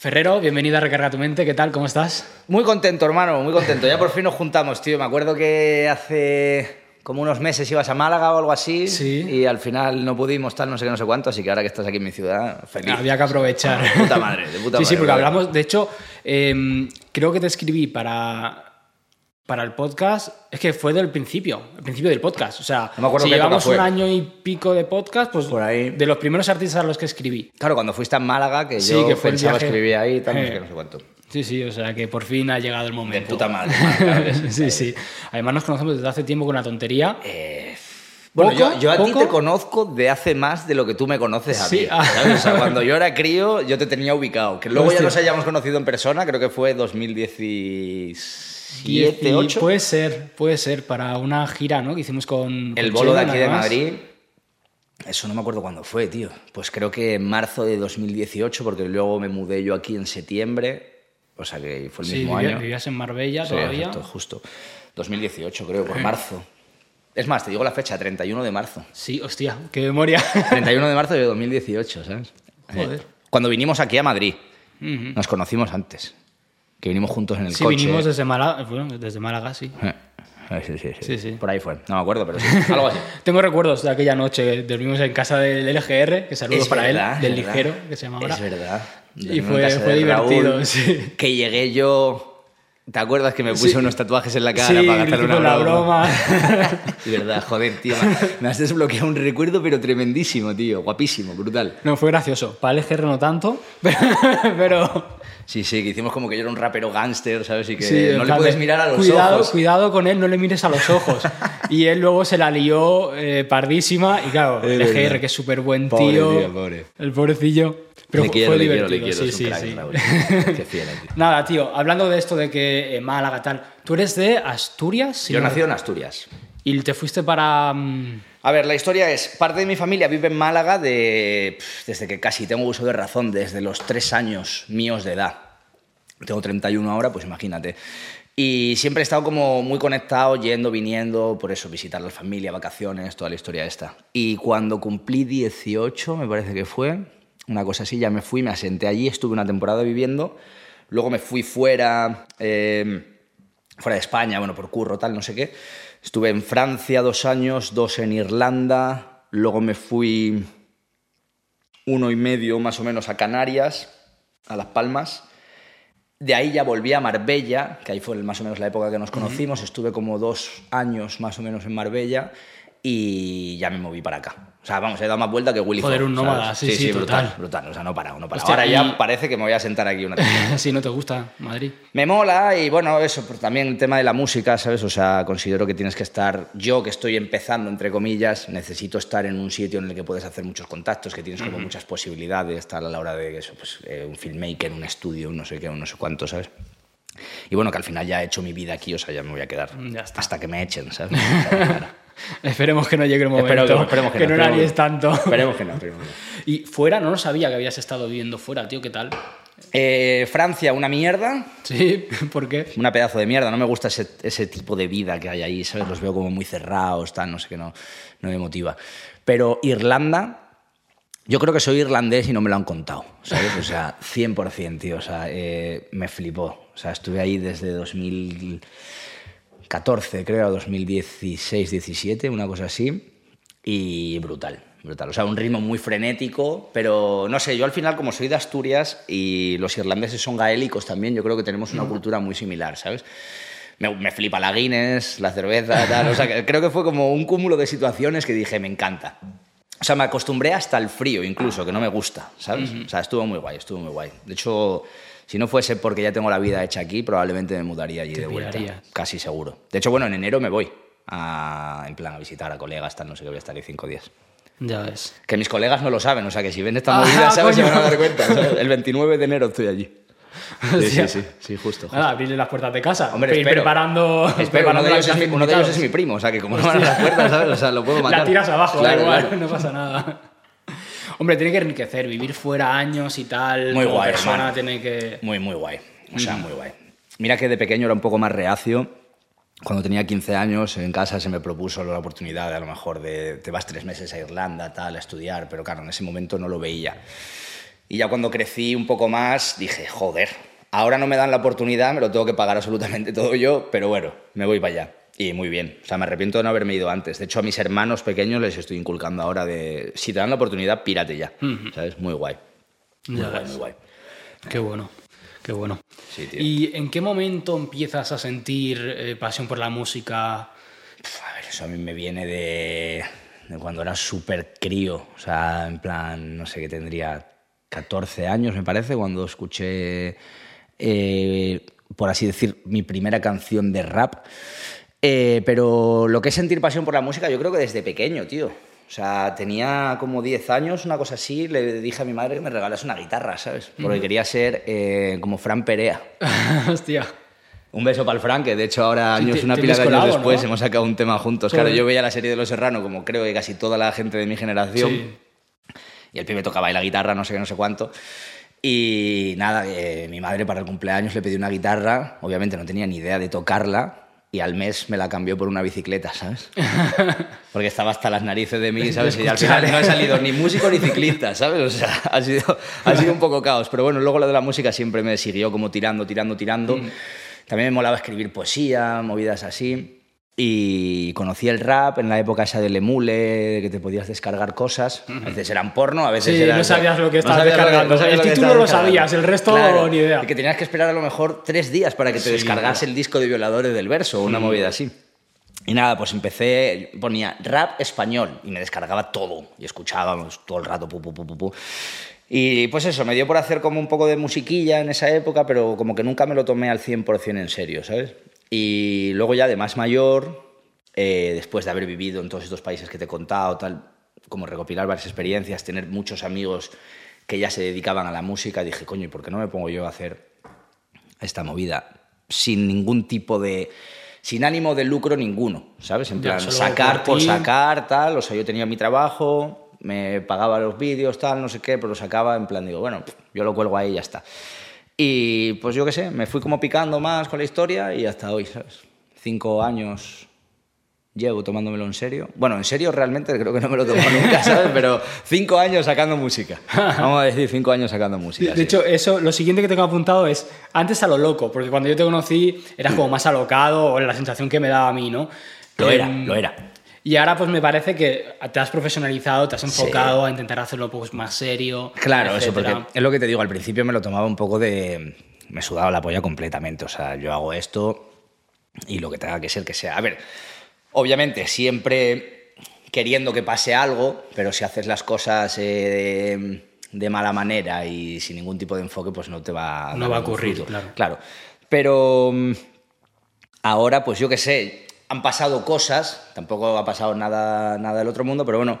Ferrero, bienvenido a Recarga tu Mente, ¿qué tal? ¿Cómo estás? Muy contento, hermano, muy contento. Ya por fin nos juntamos, tío. Me acuerdo que hace como unos meses ibas a Málaga o algo así Sí. y al final no pudimos, tal, no sé qué, no sé cuánto, así que ahora que estás aquí en mi ciudad, feliz. Había que aprovechar. De puta madre, de puta sí, sí, madre, porque hablamos, de hecho, eh, creo que te escribí para, para el podcast es que fue del principio, el principio del podcast. O sea, no llevamos un año y pico de podcast, pues de los primeros artistas a los que escribí. Claro, cuando fuiste a Málaga, que sí, yo que fue pensaba escribir ahí tal, eh. no, sé eh. no sé cuánto. Sí, sí, o sea que por fin ha llegado el momento. De puta madre. sí, sí. Además nos conocemos desde hace tiempo con una tontería. Eh, yo, a ti te conozco de hace más de lo que tú me conoces a sí. mí. O sea, cuando yo era crío, yo te tenía ubicado. Que luego ya nos hayamos conocido en persona, creo que fue 2016. 7, 8. Puede ser, puede ser, para una gira ¿no? que hicimos con... El bolo de aquí de Madrid. Eso no me acuerdo cuándo fue, tío. Pues creo que en marzo de 2018, porque luego me mudé yo aquí en septiembre. O sea que fue el sí, mismo vivía, año. Vivías en Marbella sí, todavía. Exacto, justo. 2018, creo, por eh. marzo. Es más, te digo la fecha, 31 de marzo. Sí, hostia, qué memoria. 31 de marzo de 2018, ¿sabes? Joder. Cuando vinimos aquí a Madrid. Nos conocimos antes. Que vinimos juntos en el Sí, coche. vinimos desde Málaga, bueno, desde Málaga, sí. Eh, Sí, sí, sí, Sí, sí. Por ahí fue. No me acuerdo, pero sí. Algo así. Tengo recuerdos de aquella noche. Dormimos en casa del LGR, que saludos Es para verdad, él, del verdad. ligero, que se llama ahora. Es verdad. Y fue- fue divertido, Raúl, sí. Que llegué yo. ¿Te acuerdas que me puse Sí. unos tatuajes en la cara Sí, para hicimos una la broma? broma. De verdad, joder, tío. Me has desbloqueado un recuerdo, pero tremendísimo, tío. Guapísimo, brutal. no, fue gracioso. Para el LGR no tanto, pero... pero Sí, sí, que hicimos como que yo era un rapero gángster, ¿sabes? Y que sí, no le plan puedes de, mirar a los cuidado, ojos. Cuidado con él, no le mires a los ojos. y él luego se la lió eh, pardísima. Y claro, el verdad. que es súper buen Pobre tío. tío, pobre. El pobrecillo. Pero le quiero, le quiero, le quiero. sí, sí, crack, sí. Raúl. Qué fiel, tío. Nada, tío, hablando de esto de que eh, Málaga tal, tú eres de Asturias Yo nací en Asturias. y te fuiste para mm, A ver, la historia es, parte de mi familia vive en Málaga de, desde que casi tengo uso de razón, desde los tres años míos de edad. Tengo 31 ahora, pues imagínate. Y siempre he estado como muy conectado, yendo, viniendo, por eso, visitar a la familia, vacaciones, toda la historia esta. Y cuando cumplí 18, me parece que fue, una cosa así, ya me fui, me asenté allí, estuve una temporada viviendo, luego me fui fuera, eh, fuera de España, bueno, por curro, tal, no sé qué. Estuve en Francia dos años, dos en Irlanda, luego me fui uno y medio más o menos a Canarias, a Las Palmas. De ahí ya volví a Marbella, que ahí fue más o menos la época que nos conocimos. Estuve como dos años más o menos en Marbella y ya me moví para acá. O sea, vamos, he dado más vuelta que Willy Joder, Fogg, un nómada, ¿sabes? sí, sí, brutal, total. brutal. O sea, no para, no para. Hostia, Ahora y- ya parece que me voy a sentar aquí una si no te gusta Madrid. Me mola y bueno, eso, pues también el tema de la música, ¿sabes? O sea, considero que tienes que estar, yo que estoy empezando, entre comillas, necesito estar en un sitio en el que puedes hacer muchos contactos, que tienes como muchas posibilidades, tal, a la hora de eso, pues eh, un filmmaker, un estudio, un no sé qué, un no sé cuánto, ¿sabes? Y bueno, que al final ya he hecho mi vida aquí, o sea, ya me voy a quedar Ya está. hasta que me echen, ¿sabes? O sea, claro. Esperemos que no llegue el momento. Espero que, esperemos que, que no. no, esperemos tanto. Esperemos que no, esperemos que no. Y fuera, no lo sabía que habías estado viviendo fuera, tío, ¿qué tal? Eh, Francia, una mierda, Sí, ¿por qué? una pedazo de mierda. No me gusta ese, ese tipo de vida que hay ahí, ¿sabes? Los veo como muy cerrados, tal, no sé qué, no, no me motiva. Pero Irlanda, yo creo que soy irlandés y no me lo han contado, ¿sabes? O sea, 100%, tío. O sea, eh, me flipó. O sea, estuve ahí desde 2014, creo, 2016, 17, una cosa así. Y brutal, brutal. O sea, un ritmo muy frenético, pero no sé, yo al final, como soy de Asturias y los irlandeses son gaélicos también, yo creo que tenemos una cultura muy similar, ¿sabes? Me, me flipa la Guinness, la cerveza, tal. O sea, que creo que fue como un cúmulo de situaciones que dije, me encanta. O sea, me acostumbré hasta el frío, incluso, que no me gusta, ¿sabes? O sea, estuvo muy guay, estuvo muy guay. De hecho, si no fuese porque ya tengo la vida hecha aquí, probablemente me mudaría allí de vuelta. Casi seguro. De hecho, bueno, en enero me voy. A, en plan, a visitar a colegas, tal, no sé qué, voy a estar ahí cinco días. Ya ves. Que mis colegas no lo saben, o sea, que si ven esta Ah, movida, ¿sabes? Se van a dar cuenta. ¿sabes? El 29 de enero estoy allí. Sí, Hostia. sí, sí, sí, justo. justo. Nada, abrirle las puertas de casa. Hombre, espero. preparando. Espero, uno preparando de, la ellos es mi, uno de ellos es mi primo, o sea, que como no van a las puertas, ¿sabes? O sea, lo puedo matar. La tiras abajo, da Claro, igual, claro. no pasa nada. Hombre, tiene que enriquecer, vivir fuera años y tal. Muy guay, hermano. tiene que. Muy, muy guay. O sea, muy guay. Mira que de pequeño era un poco más reacio. Cuando tenía 15 años, en casa se me propuso la oportunidad, de, a lo mejor, de te vas tres meses a Irlanda, tal, a estudiar, pero claro, en ese momento no lo veía. Y ya cuando crecí un poco más, dije, joder, ahora no me dan la oportunidad, me lo tengo que pagar absolutamente todo yo, pero bueno, me voy para allá. Y muy bien. O sea, me arrepiento de no haberme ido antes. De hecho, a mis hermanos pequeños les estoy inculcando ahora de, si te dan la oportunidad, pírate ya. ¿Sabes? Muy guay. Muy Ya guay, ves. muy guay. Qué bueno, qué bueno. Sí, tío. ¿Y en qué momento empiezas a sentir eh, pasión por la música? A ver, eso a mí me viene de, de cuando era súper crío. O sea, en plan, no sé qué tendría 14 años, me parece, cuando escuché, eh, por así decir, mi primera canción de rap. Eh, pero lo que es sentir pasión por la música, yo creo que desde pequeño, tío. O sea, tenía como 10 años, una cosa así, le dije a mi madre que me regalase una guitarra, ¿sabes? Porque quería ser eh, como Fran Perea. Hostia. Un beso para el Frank, que de hecho ahora, Sí, años, una pila de años después, ¿no? hemos sacado un tema juntos. Claro, yo veía la serie de Los Serrano, como creo que casi toda la gente de mi generación, Sí. y el pibe tocaba ahí la guitarra, no sé qué, no sé cuánto. Y nada, eh, mi madre para el cumpleaños le pidió una guitarra, obviamente no tenía ni idea de tocarla, y al mes me la cambió por una bicicleta, ¿sabes? Porque estaba hasta las narices de mí, ¿sabes? Y al final no he salido ni músico ni ciclista, ¿sabes? O sea, ha sido, ha sido un poco caos. Pero bueno, luego lo de la música siempre me siguió como tirando, tirando, tirando. También me molaba escribir poesía, movidas así. Y conocí el rap en la época esa del emule, que te podías descargar cosas. A veces eran porno, a veces Sí, eran... no sabías lo que estabas lo descargando. El lo que título estabas lo sabías, el resto ni idea. Y que tenías que esperar a lo mejor tres días para que te Sí, descargase el disco de Violadores del Verso o una movida así. Y nada, pues empecé, ponía rap español y me descargaba todo y escuchábamos todo el rato, pu, pu, pu. Y pues eso, me dio por hacer como un poco de musiquilla en esa época, pero como que nunca me lo tomé al 100% en serio, ¿sabes? Y luego ya de más mayor, eh, después de haber vivido en todos estos países que te he contado, tal, como recopilar varias experiencias, tener muchos amigos que ya se dedicaban a la música, dije, coño, ¿y por qué no me pongo yo a hacer esta movida sin ningún tipo de sin ánimo de lucro ninguno, ¿sabes? En plan sacar por sacar tal, o sea, yo tenía mi trabajo, me pagaba los vídeos tal, no sé qué, pero lo sacaba en plan digo, bueno, yo lo cuelgo ahí y ya está. Y pues yo qué sé, me fui como picando más con la historia y hasta hoy, ¿sabes? Cinco años llevo tomándomelo en serio. Bueno, en serio realmente creo que no me lo tomo nunca, ¿sabes? Pero cinco años sacando música. Vamos a decir cinco años sacando música. De sí. hecho, eso, lo siguiente que tengo apuntado es antes a lo loco, porque cuando yo te conocí eras como más alocado, o la sensación que me daba a mí, ¿no? Lo era, Em, lo era. Y ahora pues me parece que te has profesionalizado, te has enfocado a intentar hacerlo pues más serio. Claro, eso, porque es lo que te digo, al principio me lo tomaba un poco de... Me sudaba la polla completamente, o sea, yo hago esto y lo que tenga que ser que sea. A ver, obviamente siempre queriendo que pase algo, pero si haces las cosas eh, de, de mala manera y sin ningún tipo de enfoque, pues no te va, No va a ocurrir, claro. Claro, pero mm, ahora, pues yo qué sé, han pasado cosas, tampoco ha pasado nada, nada del otro mundo, pero bueno,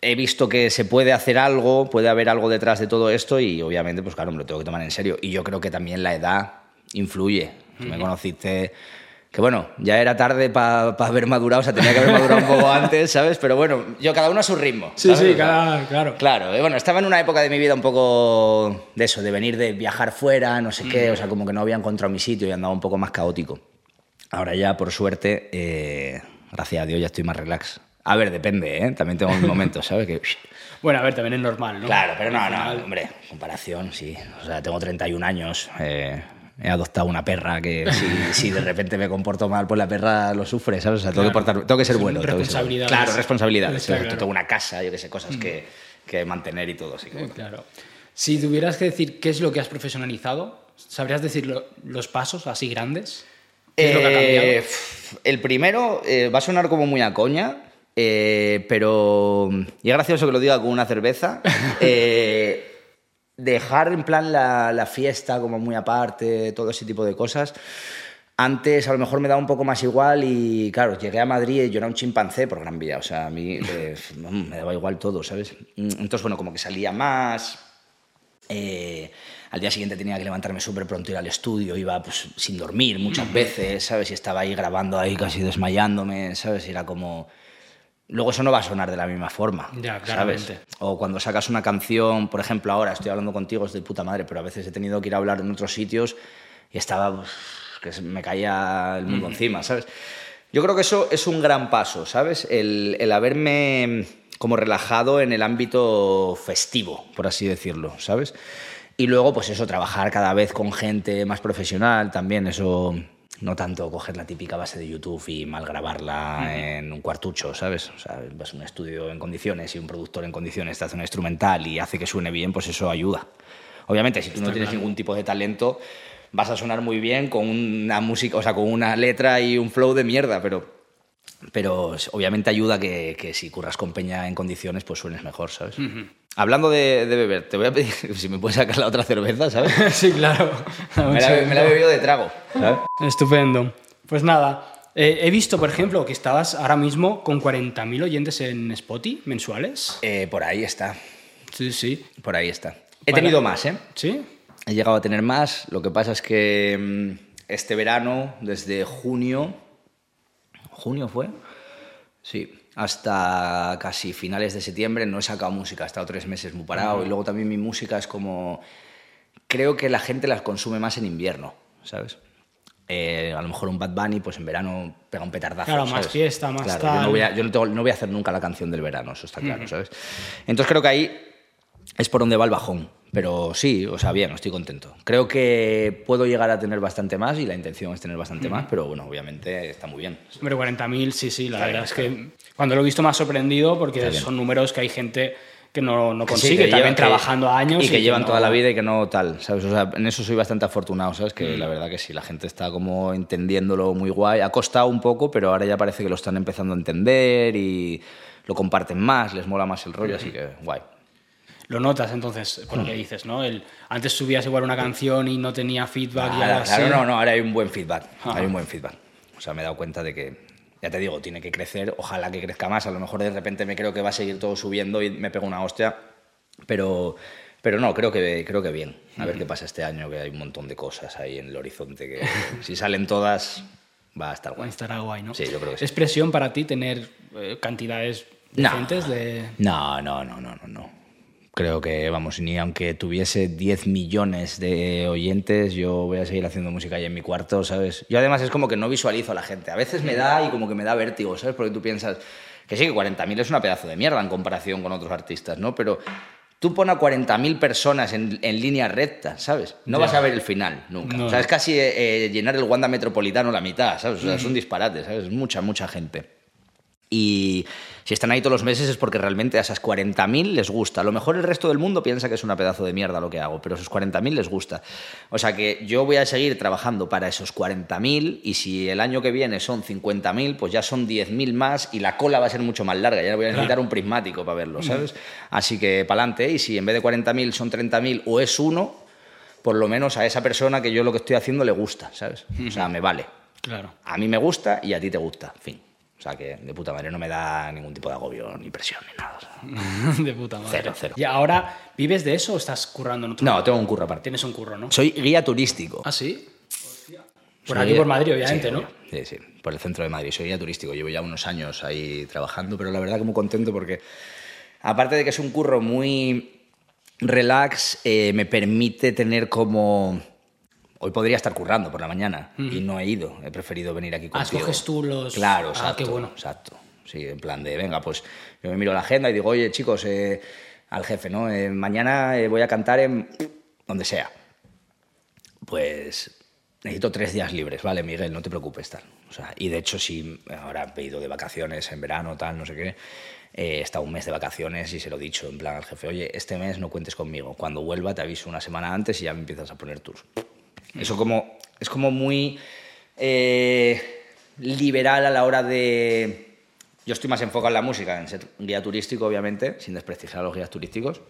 he visto que se puede hacer algo, puede haber algo detrás de todo esto y obviamente, pues claro, me lo tengo que tomar en serio. Y yo creo que también la edad influye. Me conociste, que bueno, ya era tarde para haber madurado, o sea, tenía que haber madurado un poco antes, ¿sabes? Pero bueno, yo cada uno a su ritmo. Sí, ¿sabes? sí, cada- claro. Claro, eh, bueno, estaba en una época de mi vida un poco de eso, de venir de viajar fuera, no sé qué, o sea, como que no había encontrado mi sitio y andaba un poco más caótico. Ahora ya, por suerte, eh, gracias a Dios, ya estoy más relax. A ver, depende, ¿eh? También tengo mis momentos, ¿sabes? Que, Bueno, a ver, también es normal, ¿no? claro, pero no, no, hombre, comparación, sí. O sea, tengo 31 años, eh, he adoptado una perra que si, si de repente me comporto mal, pues la perra lo sufre, ¿sabes? O sea, tengo, que, portar- tengo que ser bueno. que ser bueno. responsabilidades. Claro, responsabilidades. Claro. Tengo una casa, yo qué sé, cosas que, que mantener y todo, así que bueno. Claro. Si tuvieras que decir qué es lo que has profesionalizado, ¿sabrías decir lo- los pasos así grandes? ¿Qué es lo que ha cambiado? Eh, el primero eh, va a sonar como muy a coña, eh, pero. Y es gracioso que lo diga con una cerveza. eh, dejar en plan la, la fiesta como muy aparte, todo ese tipo de cosas. Antes a lo mejor me daba un poco más igual y claro, llegué a Madrid y yo era un chimpancé por Gran Vía, o sea, a mí me daba igual todo, ¿sabes? Entonces, bueno, como que salía más, eh, al día siguiente tenía que levantarme súper pronto, ir al estudio, iba pues, sin dormir muchas veces, ¿sabes? Y estaba ahí grabando, ahí casi desmayándome, ¿sabes? Y era como... Luego eso no va a sonar de la misma forma, Ya, ¿sabes? O cuando sacas una canción, por ejemplo, ahora estoy hablando contigo, es de puta madre, pero a veces he tenido que ir a hablar en otros sitios y estaba... pues, que me caía el mundo encima, ¿sabes? Yo creo que eso es un gran paso, ¿sabes? El, el haberme como relajado en el ámbito festivo, por así decirlo, ¿sabes? Y luego, pues eso, trabajar cada vez con gente más profesional también, eso no tanto coger la típica base de YouTube y mal grabarla en un cuartucho, ¿sabes? O sea, vas a un estudio en condiciones y un productor en condiciones te hace una instrumental y hace que suene bien, pues eso ayuda. Obviamente, si tú no tienes ningún tipo de talento, vas a sonar muy bien con una música, o sea, con una letra y un flow de mierda, pero pero obviamente ayuda que, que, si curras con peña en condiciones, pues suenes mejor, ¿sabes? Hablando de, de, beber, te voy a pedir si me puedes sacar la otra cerveza, ¿sabes? sí, claro. me, la, me, la, he bebido de trago, ¿sabes? Estupendo. Pues nada, eh, he visto, por ejemplo, que estabas ahora mismo con 40.000 oyentes en Spotify mensuales. Eh, por ahí está. Sí, sí. Por ahí está. He Para... tenido más, ¿eh? Sí. He llegado a tener más. Lo que pasa es que mm, este verano, desde junio, junio fue, sí, hasta casi finales de septiembre no he sacado música, he estado tres meses muy parado uh -huh. y luego también mi música es como, creo que la gente las consume más en invierno, ¿sabes? Eh, a lo mejor un Bad Bunny, pues en verano pega un petardazo. Claro, ¿sabes? más fiesta, más claro, tal. Yo, no voy, a, yo no, tengo, no voy a hacer nunca la canción del verano, eso está claro, uh -huh. ¿sabes? Entonces creo que ahí es por donde va el bajón. Pero sí, o sea, bien, estoy contento. Creo que puedo llegar a tener bastante más y la intención es tener bastante más, pero bueno, obviamente está muy bien. Hombre, 40.000, sí, sí, la verdad es que cuando lo he visto me ha sorprendido porque son números que hay gente que no, no consigue, sí, que también lleva, trabajando que, años. Y que llevan que no... toda la vida y que no tal, ¿sabes? O sea, en eso soy bastante afortunado, ¿sabes? Que mm. la verdad que sí, la gente está como entendiéndolo muy guay. Ha costado un poco, pero ahora ya parece que lo están empezando a entender y lo comparten más, les mola más el rollo, mm. así que guay lo notas entonces por lo que dices, ¿no? El, antes subías igual una canción y no tenía feedback claro, y ahora claro, sí. no, no, ahora hay un buen feedback, Ajá. hay un buen feedback. O sea, me he dado cuenta de que, ya te digo, tiene que crecer, ojalá que crezca más, a lo mejor de repente me creo que va a seguir todo subiendo y me pego una hostia, pero, pero no, creo que, creo que bien. A ver qué pasa este año, que hay un montón de cosas ahí en el horizonte que si salen todas va a estar guay. Estará guay, ¿no? Sí, yo creo que sí. ¿Es presión para ti tener eh, cantidades decentes no. de...? No, no, no, no, no, no creo que, vamos, ni aunque tuviese 10 millones de oyentes, yo voy a seguir haciendo música ahí en mi cuarto, ¿sabes? Yo además es como que no visualizo a la gente. A veces me da y como que me da vértigo, ¿sabes? Porque tú piensas que sí, que 40.000 es una pedazo de mierda en comparación con otros artistas, ¿no? Pero tú pones a 40.000 personas en, en, línea recta, ¿sabes? No vas a ver el final nunca. No. O sea, es casi eh, llenar el Wanda Metropolitano la mitad, ¿sabes? O sea, es un disparate, ¿sabes? Mucha, mucha gente. Y si están ahí todos los meses es porque realmente a esas 40.000 les gusta. A lo mejor el resto del mundo piensa que es una pedazo de mierda lo que hago, pero a esos 40.000 les gusta. O sea que yo voy a seguir trabajando para esos 40.000 y si el año que viene son 50.000, pues ya son 10.000 más y la cola va a ser mucho más larga. Ya voy a necesitar un prismático para verlo, ¿sabes? Así que para adelante. Y si en vez de 40.000 son 30.000 o es uno, por lo menos a esa persona que yo lo que estoy haciendo le gusta, ¿sabes? O sea, me vale. Claro. A mí me gusta y a ti te gusta. Fin. O sea que de puta madre no me da ningún tipo de agobio, ni presión, ni nada. O sea, de puta madre. Cero, cero. ¿Y ahora vives de eso o estás currando en otro No, tengo un curro aparte. Tienes un curro, ¿no? Soy guía turístico. ¿Ah, sí? Por Soy aquí, por Madrid, obviamente, sí, ¿no? Sí, sí, por el centro de Madrid. Soy guía turístico. Llevo ya unos años ahí trabajando, pero la verdad que muy contento porque, aparte de que es un curro muy relax, eh, me permite tener como Hoy podría estar currando por la mañana mm. y no he ido. He preferido venir aquí contigo. Ah, escoges tú los... Claro, exacto. Ah, qué bueno. Exacto. Sí, en plan de, venga, pues yo me miro la agenda y digo, oye, chicos, eh, al jefe, ¿no? Eh, mañana eh, voy a cantar en donde sea. Pues necesito tres días libres, ¿vale, Miguel? No te preocupes, tal. O sea, y de hecho, si ahora he ido de vacaciones en verano, tal, no sé qué, he estado un mes de vacaciones y se lo he dicho en plan al jefe, oye, este mes no cuentes conmigo. Cuando vuelva te aviso una semana antes y ya me empiezas a poner tus... Eso como, es como muy eh, liberal a la hora de... Yo estoy más enfocado en la música, en ser guía turístico, obviamente, sin desprestigiar a los guías turísticos.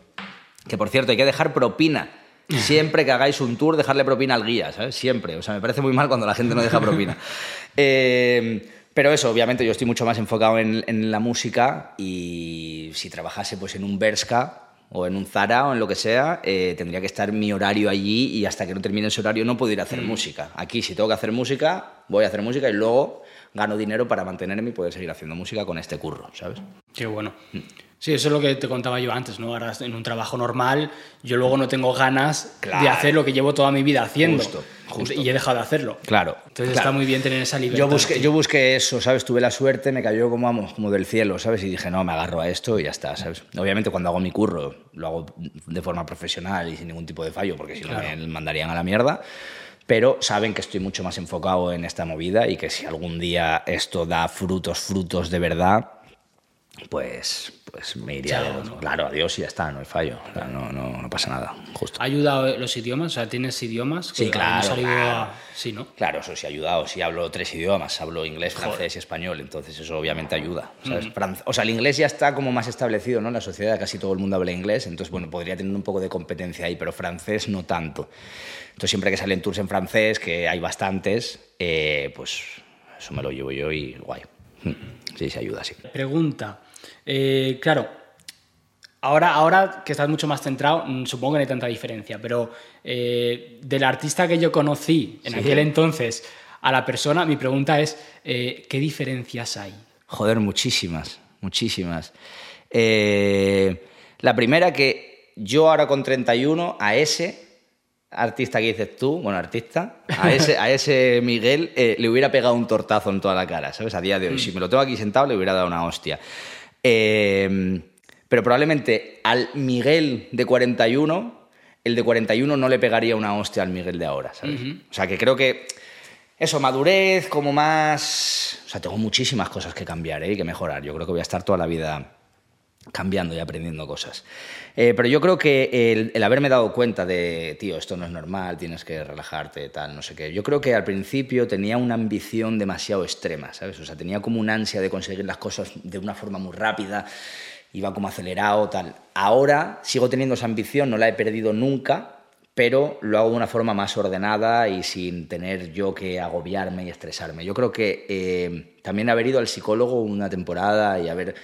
Que, por cierto, hay que dejar propina. Siempre que hagáis un tour, dejarle propina al guía, ¿sabes? Siempre. O sea, me parece muy mal cuando la gente no deja propina. eh, pero eso, obviamente, yo estoy mucho más enfocado en, en, la música y si trabajase pues, en un Berska o en un Zara o en lo que sea, eh, tendría que estar mi horario allí y hasta que no termine ese horario no puedo ir a hacer mm. música. Aquí, si tengo que hacer música, voy a hacer música y luego gano dinero para mantenerme y poder seguir haciendo música con este curro, ¿sabes? Qué bueno. Mm. Sí, eso es lo que te contaba yo antes, ¿no? Ahora en un trabajo normal, yo luego no tengo ganas claro. de hacer lo que llevo toda mi vida haciendo. Justo, justo. Y he dejado de hacerlo. Claro. Entonces claro. está muy bien tener esa libertad. Yo busqué, yo busqué eso, ¿sabes? Tuve la suerte, me cayó como, vamos, como del cielo, ¿sabes? Y dije, no, me agarro a esto y ya está, ¿sabes? Obviamente cuando hago mi curro lo hago de forma profesional y sin ningún tipo de fallo, porque si Claro. no me mandarían a la mierda. Pero saben que estoy mucho más enfocado en esta movida y que si algún día esto da frutos, frutos de verdad, pues, pues me iría Chao, de otro. ¿no? Claro, adiós y ya está, no hay fallo. O sea, no, no, no pasa nada, justo. ¿Ha ayudado los idiomas? O sea, ¿tienes idiomas? Sí, claro, claro. a- Sí, ¿no? Claro, eso sí ha ayudado. Sí hablo tres idiomas, hablo inglés, francés y español, entonces eso obviamente ayuda. O sea, el inglés ya está como más establecido, ¿no? En la sociedad casi todo el mundo habla inglés, entonces bueno, podría tener un poco de competencia ahí, pero francés no tanto. Entonces siempre que salen tours en francés, que hay bastantes, eh, pues eso me lo llevo yo y guay. Mm. Sí, se ayuda, sí. Pregunta. Eh, claro, ahora, ahora que estás mucho más centrado, mm, supongo que no hay tanta diferencia, pero eh, del artista que yo conocí en Sí. aquel entonces a la persona, mi pregunta es, eh, ¿qué diferencias hay? Joder, muchísimas, muchísimas. La primera que yo ahora con 31, a ese artista que dices tú, bueno, artista, a ese, a ese Miguel eh, le hubiera pegado un tortazo en toda la cara, ¿sabes? A día de hoy. Si me lo tengo aquí sentado, le hubiera dado una hostia. Eh, pero probablemente al Miguel de 41, el de 41 no le pegaría una hostia al Miguel de ahora, ¿sabes? O sea, que creo que eso, madurez, como más... O sea, tengo muchísimas cosas que cambiar ¿eh? y que mejorar. Yo creo que voy a estar toda la vida cambiando y aprendiendo cosas. Eh, pero yo creo que el, haberme dado cuenta de, tío, esto no es normal, tienes que relajarte, tal, no sé qué. Yo creo que al principio tenía una ambición demasiado extrema, ¿sabes? O sea, tenía como una ansia de conseguir las cosas de una forma muy rápida, iba como acelerado, tal. Ahora sigo teniendo esa ambición, no la he perdido nunca, pero lo hago de una forma más ordenada y sin tener yo que agobiarme y estresarme. Yo creo que eh, también haber ido al psicólogo una temporada y haber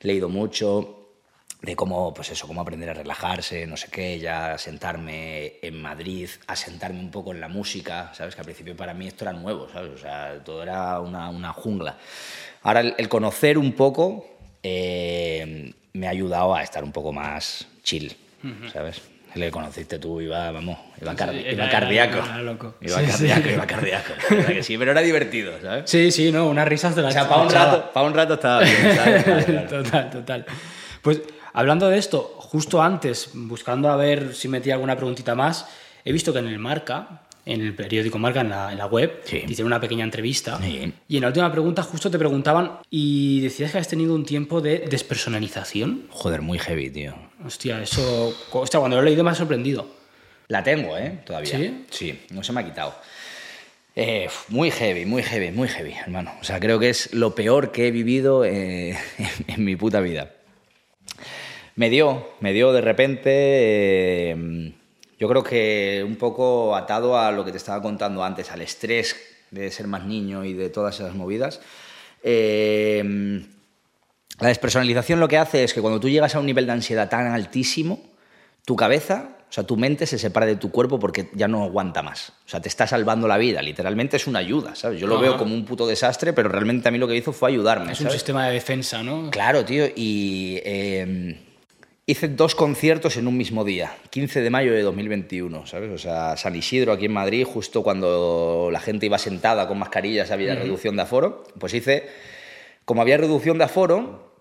leído mucho de cómo, pues eso, cómo aprender a relajarse, no sé qué, ya sentarme en Madrid, a sentarme un poco en la música, ¿sabes? Que al principio para mí esto era nuevo, ¿sabes? O sea, todo era una, una jungla. Ahora, el, el conocer un poco eh, me ha ayudado a estar un poco más chill, ¿sabes? Que conociste tú iba, vamos, iba, car- Sí, iba era- cardíaco. era loco. Iba Sí, sí. cardíaco, iba cardíaco. La que sí, pero era divertido, ¿sabes? Sí, sí, no, unas risas de la O sea, para un rato, para un rato estaba bien, ¿sabes? Claro. total, total. Pues hablando de esto, justo antes, buscando a ver si metía alguna preguntita más, he visto que en el Marca, en el periódico Marca, en la, en la web, Sí. te hicieron una pequeña entrevista. Sí. Y en la última pregunta justo te preguntaban, ¿y decías que has tenido un tiempo de despersonalización? Joder, muy heavy, tío. Hostia, eso. Hostia, cuando lo he leído me ha sorprendido. La tengo, ¿eh? Todavía. ¿Sí? Sí, no se me ha quitado. Eh, muy heavy, muy heavy, muy heavy, hermano. O sea, creo que es lo peor que he vivido eh, en, en mi puta vida. Me dio, me dio de repente. eh, yo creo que un poco atado a lo que te estaba contando antes, al estrés de ser más niño y de todas esas movidas. Eh, la despersonalización lo que hace es que cuando tú llegas a un nivel de ansiedad tan altísimo, tu cabeza, o sea, tu mente se separa de tu cuerpo porque ya no aguanta más. O sea, te está salvando la vida. Literalmente es una ayuda, ¿sabes? Yo lo Ajá. veo como un puto desastre, pero realmente a mí lo que hizo fue ayudarme. Es un sistema de defensa, ¿no? Claro, tío, y eh, hice dos conciertos en un mismo día, 15 de mayo de 2021, ¿sabes? O sea, San Isidro aquí en Madrid, justo cuando la gente iba sentada con mascarillas, había reducción de aforo, pues hice, como había reducción de aforo,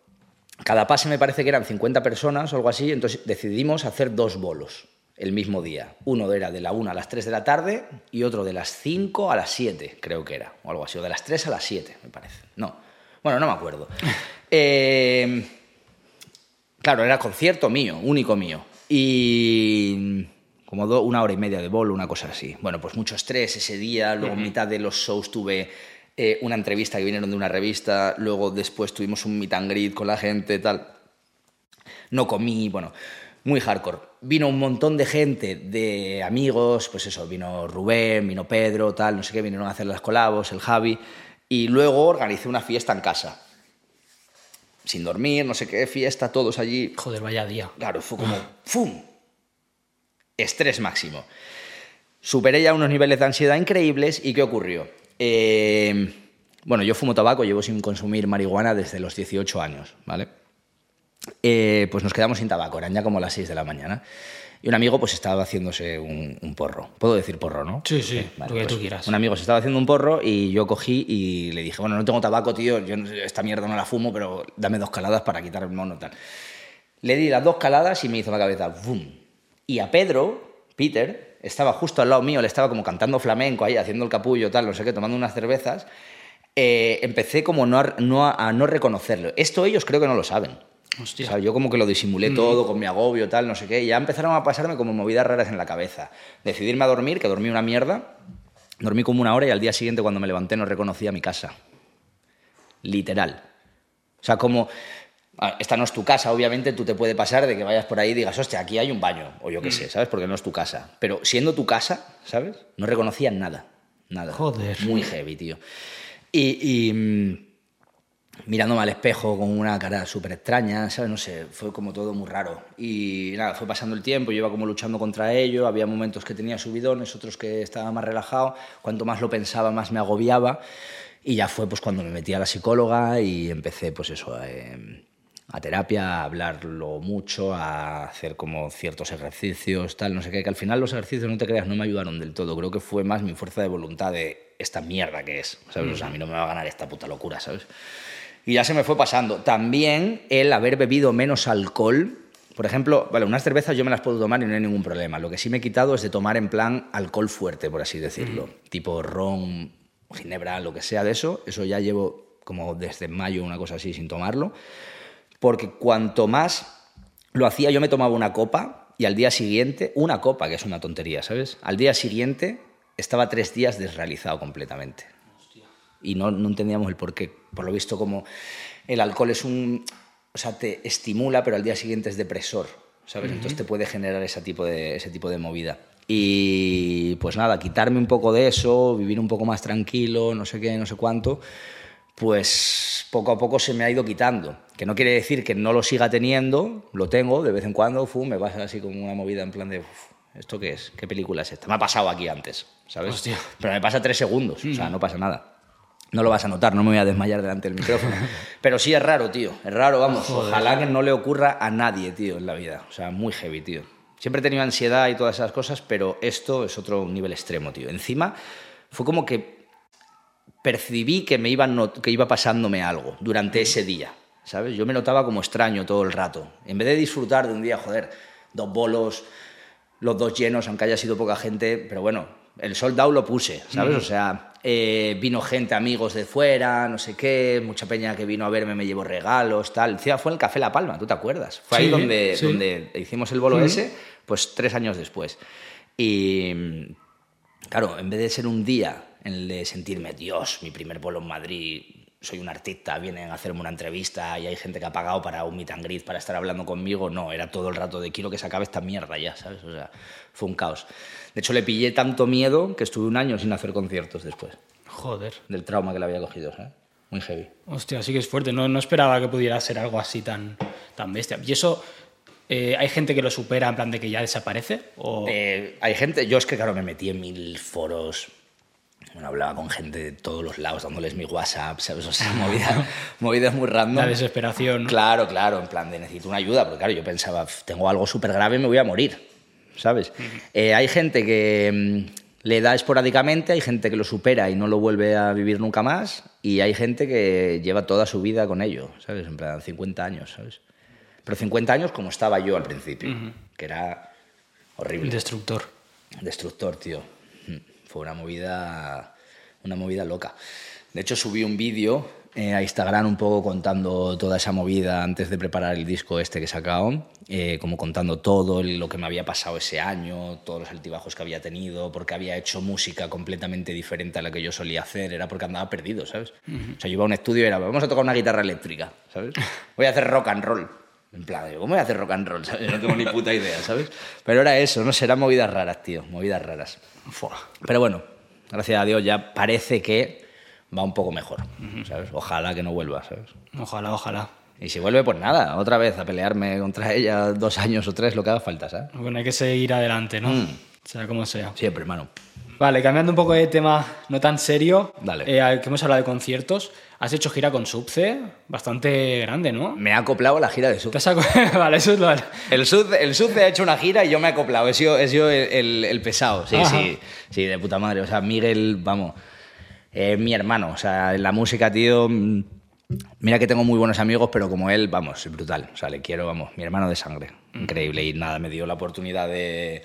cada pase me parece que eran 50 personas o algo así, entonces decidimos hacer dos bolos el mismo día. Uno era de la 1 a las 3 de la tarde y otro de las 5 a las 7, creo que era, o algo así, o de las 3 a las 7, me parece. No, bueno, no me acuerdo. Eh, claro, era concierto mío, único mío. Y como do- una hora y media de bolo, una cosa así. Bueno, pues mucho estrés ese día, luego en mitad de los shows tuve eh, una entrevista que vinieron de una revista, luego después tuvimos un meet and greet con la gente, tal. No comí, bueno, muy hardcore. Vino un montón de gente, de amigos, pues eso, vino Rubén, vino Pedro, tal, no sé qué, vinieron a hacer las colabos, el Javi, y luego organicé una fiesta en casa. Sin dormir, no sé qué, fiesta, todos allí. Joder, vaya día. Claro, fue como ¡fum! Estrés máximo. Superé ya unos niveles de ansiedad increíbles y ¿qué ocurrió? Eh, bueno, yo fumo tabaco, llevo sin consumir marihuana desde los 18 años, ¿vale? Eh, pues nos quedamos sin tabaco, eran ya como las 6 de la mañana. Y un amigo pues estaba haciéndose un, un porro. ¿Puedo decir porro, no? Sí, sí, Vale, lo que pues, tú quieras. Un amigo se estaba haciendo un porro y yo cogí y le dije, bueno, no tengo tabaco, tío, yo esta mierda no la fumo, pero dame dos caladas para quitar el mono tal. Le di las dos caladas y me hizo la cabeza, ¡bum! Y a Pedro, Peter, estaba justo al lado mío, le estaba como cantando flamenco ahí, haciendo el capullo, tal, no sé qué, tomando unas cervezas. Eh, empecé como no a, no a- a no reconocerlo. Esto ellos creo que no lo saben. Hostia. O sea, yo como que lo disimulé todo con mi agobio, tal, no sé qué. Y ya empezaron a pasarme como movidas raras en la cabeza. Decidirme a dormir, que dormí una mierda. Dormí como una hora y al día siguiente cuando me levanté no reconocía mi casa. Literal. O sea, como... ah, Esta no es tu casa, obviamente tú te puede pasar de que vayas por ahí y digas, hostia, aquí hay un baño, o yo qué sé, ¿sabes? Porque no es tu casa. Pero siendo tu casa, ¿sabes? No reconocía nada, nada. Joder. Muy heavy, tío. Y, y, mm, mirándome al espejo con una cara súper extraña, ¿sabes? No sé, fue como todo muy raro. Y nada, fue pasando el tiempo, yo iba como luchando contra ello, había momentos que tenía subidones, otros que estaba más relajado, cuanto más lo pensaba, más me agobiaba. Y ya fue pues cuando me metí a la psicóloga y empecé pues eso, eh, a terapia, a hablarlo mucho, a hacer como ciertos ejercicios, tal, no sé qué, que al final los ejercicios, no te creas, no me ayudaron del todo, creo que fue más mi fuerza de voluntad de esta mierda que es, ¿sabes? O sea, a mí no me va a ganar esta puta locura, ¿sabes? Y ya se me fue pasando. También el haber bebido menos alcohol. Por ejemplo, vale, unas cervezas yo me las puedo tomar y no hay ningún problema. Lo que sí me he quitado es de tomar en plan alcohol fuerte, por así decirlo. Tipo ron, ginebra, lo que sea de eso. Eso ya llevo como desde mayo, una cosa así, sin tomarlo. Porque cuanto más lo hacía, yo me tomaba una copa y al día siguiente, una copa, que es una tontería, ¿sabes? Al día siguiente estaba tres días desrealizado completamente y no, no entendíamos el por qué. Por lo visto, como el alcohol es un. O sea, te estimula, pero al día siguiente es depresor, ¿sabes? Entonces te puede generar ese tipo, de, ese tipo de movida. Y pues nada, quitarme un poco de eso, vivir un poco más tranquilo, no sé qué, no sé cuánto, pues poco a poco se me ha ido quitando. Que no quiere decir que no lo siga teniendo, lo tengo de vez en cuando, fu, me pasa así como una movida en plan de. "Uf, ¿Esto qué es? ¿Qué película es esta? Me ha pasado aquí antes, ¿sabes? Hostia. Pero me pasa tres segundos, o sea, no pasa nada. No lo vas a notar, no me voy a desmayar delante del micrófono. Pero sí es raro, tío. Es raro, vamos. Ojalá que no le ocurra a nadie, tío, en la vida. O sea, muy heavy, tío. Siempre he tenido ansiedad y todas esas cosas, pero esto es otro nivel extremo, tío. Encima, fue como que percibí que me iba, que iba pasándome algo durante ese día, ¿sabes? Yo me notaba como extraño todo el rato. En vez de disfrutar de un día, joder, dos bolos, los dos llenos, aunque haya sido poca gente, pero bueno, el sold out lo puse, ¿sabes? O sea, eh, vino gente, amigos de fuera, no sé qué, mucha peña que vino a verme me llevó regalos, tal. Encima fue en el Café La Palma, ¿tú te acuerdas? Fue ahí Sí, donde, sí. donde hicimos el bolo ese, pues tres años después. Y claro, en vez de ser un día en el de sentirme, Dios, mi primer bolo en Madrid, soy un artista, vienen a hacerme una entrevista y hay gente que ha pagado para un meet and greet, para estar hablando conmigo, no, era todo el rato de quiero que se acabe esta mierda ya, ¿sabes? O sea, fue un caos. De hecho, le pillé tanto miedo que estuve un año sin hacer conciertos después, Joder. del trauma que le había cogido, ¿sabes? Muy heavy. Hostia, sí que es fuerte. No, no esperaba que pudiera ser algo así tan, tan bestia. ¿Y eso eh, hay gente que lo supera en plan de que ya desaparece? ¿O... Eh, hay gente, yo es que claro, me metí en mil foros, bueno, hablaba con gente de todos los lados, dándoles mi WhatsApp, ¿sabes? O sea, movida- movidas muy random. la desesperación? Claro, claro, en plan de necesito una ayuda, porque claro, yo pensaba, "Pf, tengo algo súper grave, me voy a morir, ¿sabes? Eh, hay gente que mm, le da esporádicamente, hay gente que lo supera y no lo vuelve a vivir nunca más, y hay gente que lleva toda su vida con ello, ¿sabes? En plan, 50 años, ¿sabes? Pero 50 años como estaba yo al principio, que era horrible. Destructor. Destructor, tío. Fue una movida, una movida loca. De hecho, subí un vídeo eh, a Instagram un poco contando toda esa movida antes de preparar el disco este que he sacado, eh, como contando todo lo que me había pasado ese año, todos los altibajos que había tenido, porque había hecho música completamente diferente a la que yo solía hacer, era porque andaba perdido, ¿sabes? O sea, yo iba a un estudio y era, vamos a tocar una guitarra eléctrica, ¿sabes? Voy a hacer rock and roll. En plan, ¿cómo voy a hacer rock and roll? ¿sabes? No tengo ni puta idea, ¿sabes? Pero era eso, no sé, eran movidas raras, tío, movidas raras. Fua. Pero bueno, gracias a Dios ya parece que va un poco mejor, ¿sabes? Ojalá que no vuelva, ¿sabes? Ojalá, ojalá. Y si vuelve, pues nada, otra vez a pelearme contra ella dos años o tres, lo que haga falta, ¿sabes? Bueno, hay que seguir adelante, ¿no? Mm. Sea como sea. Siempre, hermano. Vale, cambiando un poco de tema no tan serio, Dale. eh, que hemos hablado de conciertos, has hecho gira con Subce, bastante grande, ¿no? Me ha acoplado a la gira de aco- vale, eso es lo... El Sud, el Sud ha hecho una gira y yo me he acoplado. He sido, he sido el, el- el pesado. Sí, Ajá. sí, sí, de puta madre. O sea, Miguel, vamos, es mi hermano. O sea, la música, tío. mm, Mira que tengo muy buenos amigos, pero como él, vamos, es brutal. O sea, le quiero, vamos, mi hermano de sangre. Increíble. Y nada, me dio la oportunidad de,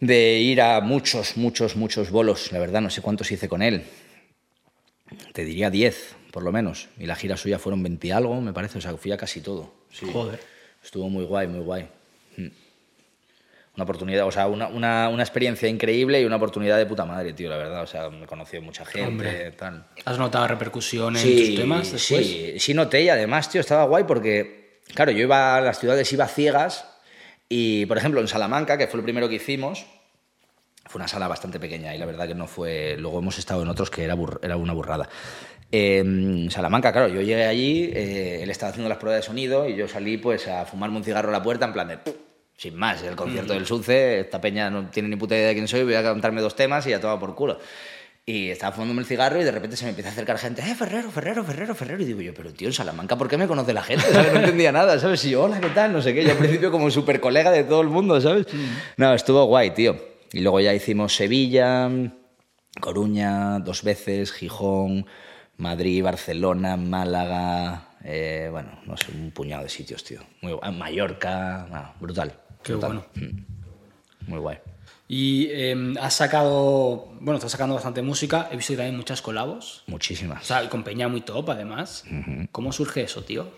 de ir a muchos, muchos, muchos bolos. La verdad, no sé cuántos hice con él. Te diría 10, por lo menos. Y la gira suya fueron 20 y algo, me parece. O sea, fui a casi todo. Sí. Joder. Estuvo muy guay, muy guay. Mm. Una oportunidad, o sea, una, una, una experiencia increíble y una oportunidad de puta madre, tío, la verdad. O sea, me he conocido mucha gente, Hombre. tal. ¿Has notado repercusión en tus temas después? Sí, sí noté y además, tío, estaba guay porque, claro, yo iba a las ciudades, iba ciegas y, por ejemplo, en Salamanca, que fue el primero que hicimos, fue una sala bastante pequeña y la verdad que no fue... Luego hemos estado en otros que era, burr- era una burrada. Eh, En Salamanca, claro, yo llegué allí, eh, él estaba haciendo las pruebas de sonido y yo salí pues a fumarme un cigarro a la puerta en plan de... Sin más, el concierto del Sunce, esta peña no tiene ni puta idea de quién soy, voy a cantarme dos temas y ya toma por culo. Y estaba fumándome el cigarro y de repente se me empieza a acercar gente, eh, Ferrero, Ferrero, Ferrero, Ferrero. Y digo yo, pero tío, en Salamanca, ¿por qué me conoce la gente? ¿Sabes? No entendía nada, ¿sabes? Y yo, hola, ¿qué tal? No sé qué. Yo al principio como súper colega de todo el mundo, ¿sabes? No, estuvo guay, tío. Y luego ya hicimos Sevilla, Coruña, dos veces, Gijón, Madrid, Barcelona, Málaga, eh, bueno, no sé, un puñado de sitios, tío. Muy guay. Mallorca, brutal. Qué brutal. bueno. Muy guay. Y eh, has sacado, bueno, estás sacando bastante música, he visto también muchas colabos, o Muchísimas. sea, y con Peña muy top además. ¿Cómo surge eso, tío?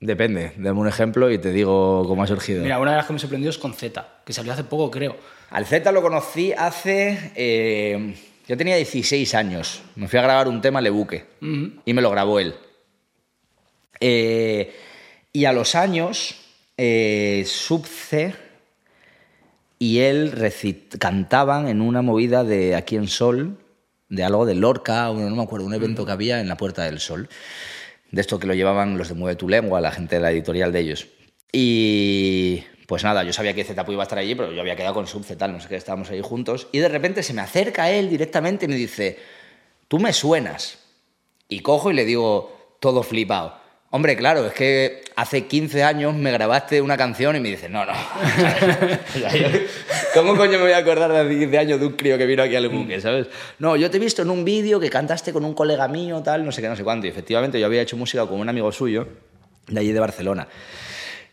Depende, dame un ejemplo y te digo cómo ha surgido. Mira, una de las que me sorprendió es con Z, que salió hace poco, creo. Al Z lo conocí hace... eh, yo tenía 16 años. Me fui a grabar un tema a Lebuque Ujú. y me lo grabó él. Eh, y a los años, eh, Subce y él recit- cantaban en una movida de Aquí en Sol, de algo de Lorca, o no me acuerdo, un evento que había en la Puerta del Sol. De esto que lo llevaban los de Mueve tu Lengua, la gente de la editorial de ellos. Y pues nada, yo sabía que Zetapu iba a estar allí, pero yo había quedado con Subce, tal, no sé qué, estábamos ahí juntos. Y de repente se me acerca él directamente y me dice, tú me suenas. Y cojo y le digo, todo flipado. Hombre, claro, es que hace 15 años me grabaste una canción y me dice, no, no. ¿Cómo coño me voy a acordar de hace 15 años de un crío que vino aquí al buque, ¿sabes? No, yo te he visto en un vídeo que cantaste con un colega mío, tal, no sé qué, no sé cuánto. Y efectivamente yo había hecho música con un amigo suyo de allí de Barcelona.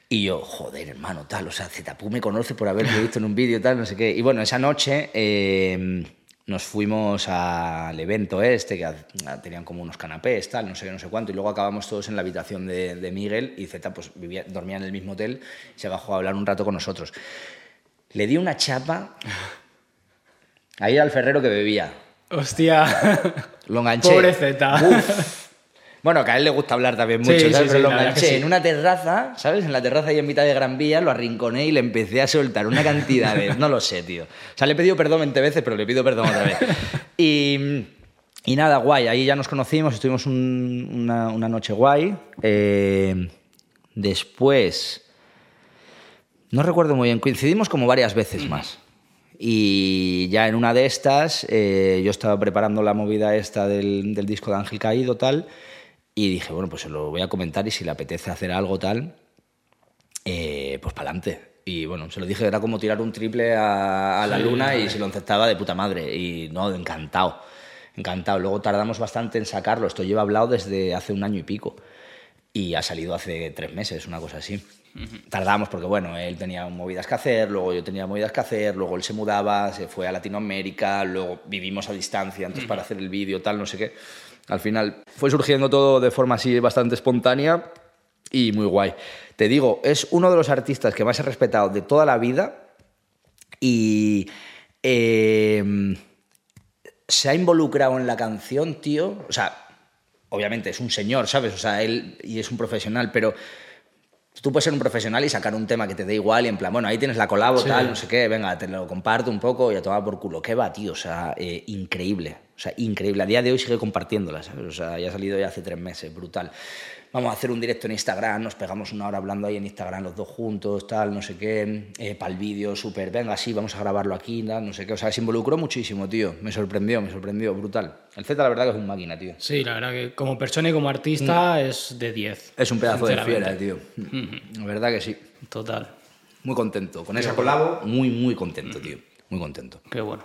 Y yo, joder, hermano, tal, o sea, Zetapu me conoce por haberme visto en un vídeo, tal, no sé qué. Y bueno, esa noche eh, nos fuimos al evento este, que tenían como unos canapés, tal, no sé qué, no sé cuánto, y luego acabamos todos en la habitación de, de Miguel y Zeta pues vivía, dormía en el mismo hotel y se bajó a hablar un rato con nosotros. Le di una chapa ahí al ferrero que bebía. Hostia. Lo enganché. Pobre. Uf. Bueno, que a él le gusta hablar también mucho, Sí, ¿sabes? sí, Pero sí, lo enganché en una terraza, ¿sabes? En la terraza ahí en mitad de Gran Vía, lo arrinconé y le empecé a soltar una cantidad de... No lo sé, tío. O sea, le he pedido perdón 20 veces, pero le pido perdón otra vez. Y, y nada, guay. Ahí ya nos conocimos, estuvimos un- una, una noche guay. Eh, después... No recuerdo muy bien, coincidimos como varias veces más. Y ya en una de estas, eh, yo estaba preparando la movida esta del, del disco de Ángel Caído, tal, y dije, bueno, pues se lo voy a comentar y si le apetece hacer algo tal, eh, pues para adelante. Y bueno, se lo dije, era como tirar un triple a, a la Sí, luna y se lo aceptaba de puta madre. Y no, encantado, encantado. Luego tardamos bastante en sacarlo, esto lleva hablado desde hace un año y pico. Y ha salido hace tres meses, una cosa así. Tardamos porque, bueno, él tenía movidas que hacer, luego yo tenía movidas que hacer, luego él se mudaba, se fue a Latinoamérica, luego vivimos a distancia, entonces para hacer el vídeo, tal, no sé qué. Al final fue surgiendo todo de forma así bastante espontánea y muy guay. Te digo, es uno de los artistas que más he respetado de toda la vida y eh, se ha involucrado en la canción, tío. O sea, obviamente es un señor, ¿sabes? O sea, él y es un profesional, pero tú puedes ser un profesional y sacar un tema que te dé igual y en plan, bueno, ahí tienes la colabo, Sí. tal, no sé qué, venga, te lo comparto un poco y a tomar por culo. ¿Qué va, tío? O sea, eh, increíble. O sea, increíble. A día de hoy sigue compartiéndolas, ¿sabes? O sea, ya ha salido ya hace tres meses, brutal. Vamos a hacer un directo en Instagram, nos pegamos una hora hablando ahí en Instagram los dos juntos, tal, no sé qué, eh, para el vídeo, súper, venga, sí, vamos a grabarlo aquí, tal, no sé qué. O sea, se involucró muchísimo, tío. Me sorprendió, me sorprendió, brutal. El Z, la verdad, que es un máquina, tío. Sí, la verdad que como persona y como artista es de 10. Es un pedazo de fiera, tío. La verdad que sí. Total. Muy contento. Con esa colabo, muy, muy contento, tío. Muy contento. Qué bueno.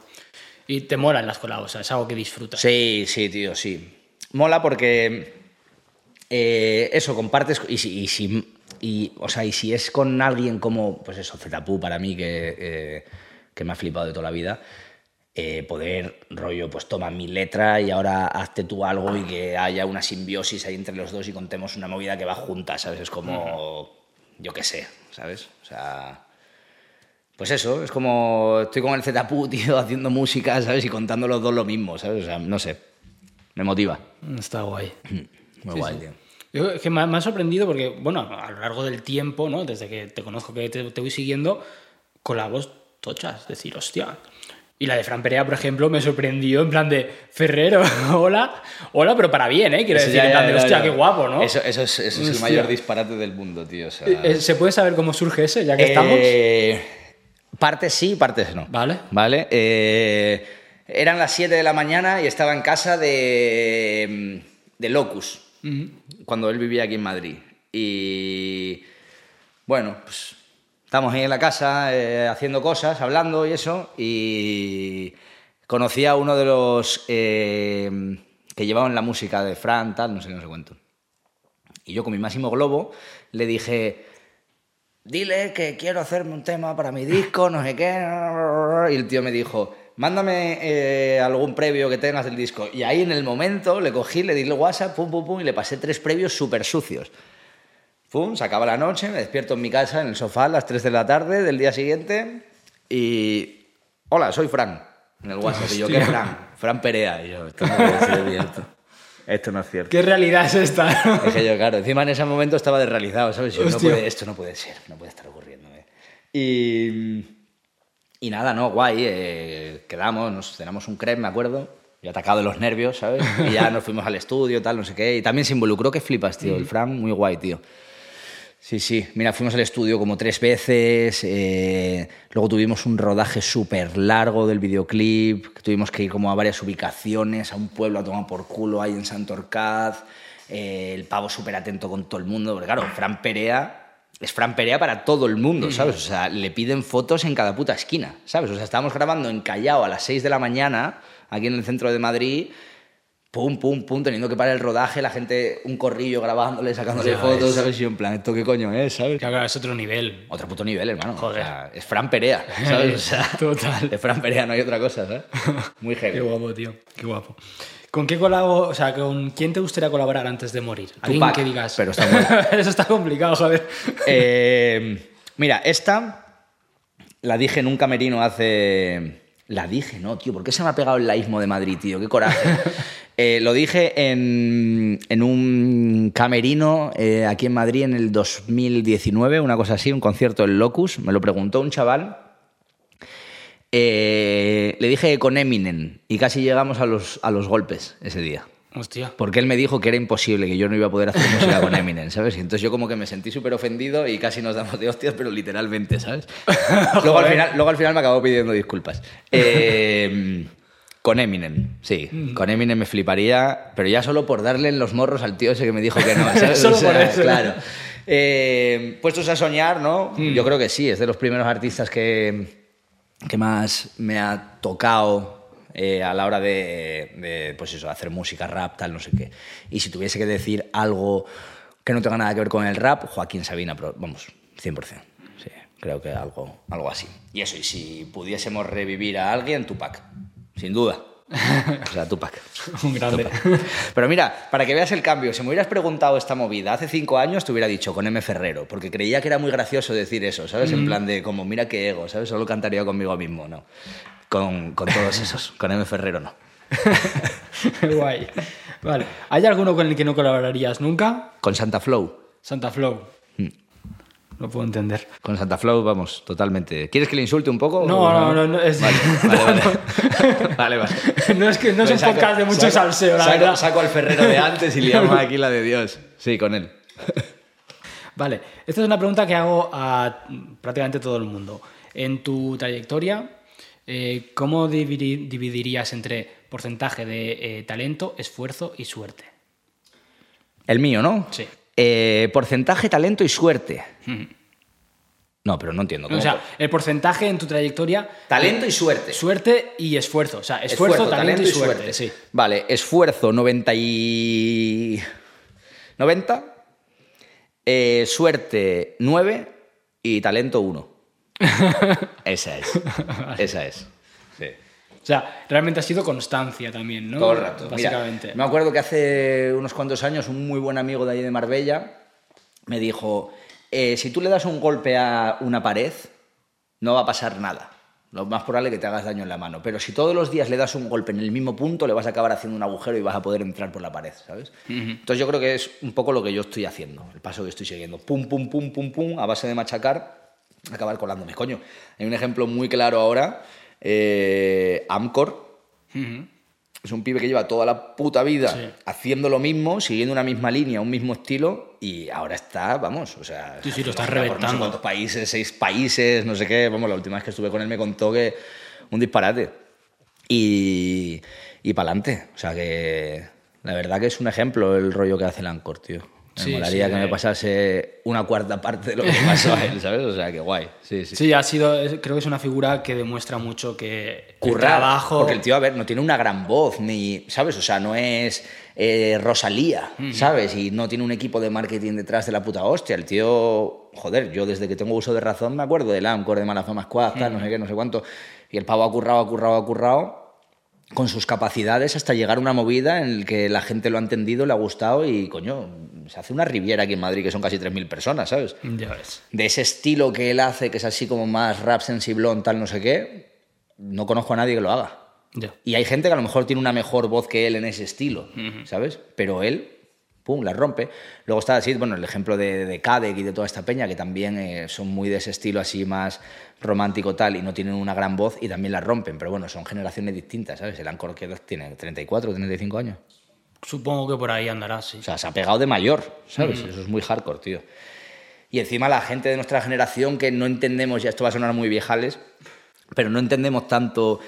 Y te molan las colabos, o sea, es algo que disfrutas. Sí, sí, tío, sí. Mola porque eh, eso, compartes. Y si, y si- y, o sea, y si es con alguien como, pues eso, Zetapu para mí, que, eh, que me ha flipado de toda la vida, eh, poder, rollo, pues toma mi letra y ahora hazte tú algo y que haya una simbiosis ahí entre los dos y contemos una movida que va junta, ¿sabes? Es como, yo qué sé, ¿sabes? O sea. Pues eso, es como estoy con el Zetapu, tío, haciendo música, ¿sabes? Y contando los dos lo mismo, ¿sabes? O sea, no sé. Me motiva. Está guay. Muy Sí, guay, sí. tío. Yo, es que me ha, me ha sorprendido porque, bueno, a lo largo del tiempo, ¿no? Desde que te conozco, que te, te voy siguiendo, colabos tochas. Es decir, hostia. Y la de Fran Perea, por ejemplo, me sorprendió en plan de Ferrero, hola, hola, pero para bien, ¿eh? Quiero Eso decir, ya, en plan de, hostia, ya. qué guapo, ¿no? Eso, eso es, eso es el mayor disparate del mundo, tío. o sea- Eh, ¿Se puede saber cómo surge ese, ya que estamos? Eh, Partes sí, partes no. Vale. Vale. eh, eran las 7 de la mañana y estaba en casa de, de Locus, cuando él vivía aquí en Madrid. Y bueno, pues estamos ahí en la casa eh, haciendo cosas, hablando y eso, y conocí a uno de los eh, que llevaban la música de Fran, tal, no sé qué, no sé cuánto. Y yo con mi máximo globo le dije, dile que quiero hacerme un tema para mi disco, no sé qué. Y el tío me dijo, mándame eh, algún previo que tengas del disco. Y ahí en el momento le cogí, le di el WhatsApp, pum, pum, pum, y le pasé tres previos súper sucios. Pum, se acaba la noche, me despierto en mi casa, en el sofá, a las 3 de la tarde del día siguiente, y... Hola, soy Fran. En el WhatsApp, y yo, ¿qué Fran? Fran Perea. Y yo, esto no puede ser cierto. Esto no es cierto. ¿Qué realidad es esta? Dije yo, claro, encima en ese momento estaba desrealizado, ¿sabes? Yo, no Hostia. puede- esto no puede ser, no puede estar ocurriéndome. Y, y nada, no, guay, eh, quedamos, nos cenamos un crepe, me acuerdo, yo atacado de los nervios, ¿sabes? Y ya nos fuimos al estudio, tal, no sé qué, y también se involucró, que flipas, tío, el Fran, muy guay, tío. Sí, sí. Mira, fuimos al estudio como tres veces. eh, luego tuvimos un rodaje súper largo del videoclip. que Tuvimos que ir como a varias ubicaciones, a un pueblo a tomar por culo ahí en Santorcaz. eh, el pavo súper atento con todo el mundo. Porque claro, Fran Perea es Fran Perea para todo el mundo, ¿sabes? O sea, le piden fotos en cada puta esquina, ¿sabes? O sea, estábamos grabando en Callao a las 6 de la mañana, aquí en el centro de Madrid pum, pum, pum, teniendo que parar el rodaje, la gente, un corrillo grabándole, sacándole Ya fotos, ves. ¿sabes? Y yo en plan, ¿esto qué coño es, sabes? Claro, es otro nivel. Otro puto nivel, hermano. Joder. O sea, es Fran Perea, ¿sabes? O sea, Total. Es Fran Perea, no hay otra cosa, ¿sabes? Muy Qué heavy. guapo, tío. Qué guapo. ¿Con qué colabo, o sea, con quién te gustaría colaborar antes de morir? Alguien Tupac, que digas. pero está. Eso está complicado, joder. Eh, mira, esta la dije en un camerino hace... La dije, no, tío, ¿por qué se me ha pegado el laísmo de Madrid, tío? Qué coraje. Eh, lo dije en, en un camerino eh, aquí en Madrid en el 2019, una cosa así, un concierto del Locus. Me lo preguntó un chaval. Eh, le dije con Eminem y casi llegamos a los, a los golpes ese día. Hostia. Porque él me dijo que era imposible, que yo no iba a poder hacer música con Eminem, ¿sabes? Y entonces yo como que me sentí súper ofendido y casi nos damos de hostias, pero literalmente, ¿sabes? luego, al final, luego al final me acabó pidiendo disculpas. Eh, con Eminem, sí. Con Eminem me fliparía, pero ya solo por darle en los morros al tío ese que me dijo que no, ¿sabes? Solo por eso. Claro. Eh, puestos a soñar, ¿no? Yo creo que sí, es de los primeros artistas que, que más me ha tocado eh, a la hora de, pues eso, hacer música, rap, tal, no sé qué. Y si tuviese que decir algo que no tenga nada que ver con el rap, Joaquín Sabina, pero vamos, 100%. Sí, creo que algo, algo así. Y eso, y si pudiésemos revivir a alguien, Tupac, sin duda. O sea, Tupac. Un grande. Tupac. Pero mira, para que veas el cambio, si me hubieras preguntado esta movida hace cinco años, te hubiera dicho con M. Ferrero, porque creía que era muy gracioso decir eso, ¿sabes? En plan de como, mira qué ego, ¿sabes? Solo cantaría conmigo mismo, ¿no? Con, con todos esos, con M. Ferrero no. Guay. Vale. ¿Hay alguno con el que no colaborarías nunca? Con Santa Flow. Santa Flow. Lo puedo entender. Con Santa Flow, vamos, totalmente. ¿Quieres que le insulte un poco? No, no, no, no, es- Vale, vale, vale. Vale, vale. No es que no es un Pues podcast de mucho saco- salseo, la saco, verdad. Saco al ferrero de antes y liamos aquí la de Dios. Sí, con él. Vale, esta es una pregunta que hago a prácticamente todo el mundo. En tu trayectoria, eh, ¿cómo dividi- dividirías entre porcentaje de eh, talento, esfuerzo y suerte? El mío, ¿no? Sí. Eh, porcentaje, talento y suerte. No, pero no entiendo. O ¿cómo sea, el porcentaje en tu trayectoria, talento y suerte. suerte y esfuerzo. O sea, esfuerzo, talento, y suerte. Sí. Vale, esfuerzo 90 y... 90. eh, suerte 9 y talento 1. Esa es. Esa es. O sea, realmente ha sido constancia también, ¿no? Todo el rato. Mira, Básicamente. me acuerdo que hace unos cuantos años un muy buen amigo de allí de Marbella me dijo, eh, si tú le das un golpe a una pared, no va a pasar nada. Lo más probable es que te hagas daño en la mano. Pero si todos los días le das un golpe en el mismo punto, le vas a acabar haciendo un agujero y vas a poder entrar por la pared, ¿sabes? Entonces yo creo que es un poco lo que yo estoy haciendo, el paso que estoy siguiendo. Pum, pum, pum, pum, pum, a base de machacar, acabar colándome. Coño, hay un ejemplo muy claro ahora, eh, Amcor, es un pibe que lleva toda la puta vida Sí. haciendo lo mismo, siguiendo una misma línea, un mismo estilo, y ahora está, vamos, o sea... Sí, sí, lo está por No sé reventando. cuántos países, seis países, no sé qué. Vamos, la última vez que estuve con él me contó que un disparate. Y, y para adelante. O sea que la verdad que es un ejemplo el rollo que hace el Anchor, tío. Me Sí, molaría sí, que me eh. pasase una cuarta parte de lo que pasó a él, ¿sabes? O sea que guay. Sí, sí. Sí, ha sido, creo que es una figura que demuestra mucho que el currar. trabajo... Porque el tío, a ver, no tiene una gran voz, ni, ¿sabes? O sea, no es eh, Rosalía, ¿sabes? Y no tiene un equipo de marketing detrás de la puta hostia. El tío, joder, yo desde que tengo uso de razón me acuerdo del Amcor, de Malafama Squad, tal, no sé qué, no sé cuánto. Y el pavo ha currado, ha currado, ha currado con sus capacidades hasta llegar a una movida en la que la gente lo ha entendido, le ha gustado y, coño, se hace una riviera aquí en Madrid que son casi 3.000 personas, ¿sabes? Ya ves. de ese estilo que él hace, que es así como más rap sensiblón, tal, no sé qué, no conozco a nadie que lo haga. Ya. Y hay gente que a lo mejor tiene una mejor voz que él en ese estilo, ¿sabes? Pero él, pum, la rompe. Luego está así, bueno, el ejemplo de, de Kadek y de toda esta peña, que también eh, son muy de ese estilo así más romántico tal y no tienen una gran voz y también la rompen. Pero bueno, son generaciones distintas, ¿sabes? El Anchor que tiene 34, 35 años. Supongo que por ahí andará, sí. O sea, se ha pegado de mayor, ¿sabes? Eso es muy hardcore, tío. Y encima la gente de nuestra generación que no entendemos, ya esto va a sonar muy viejales, pero no entendemos tanto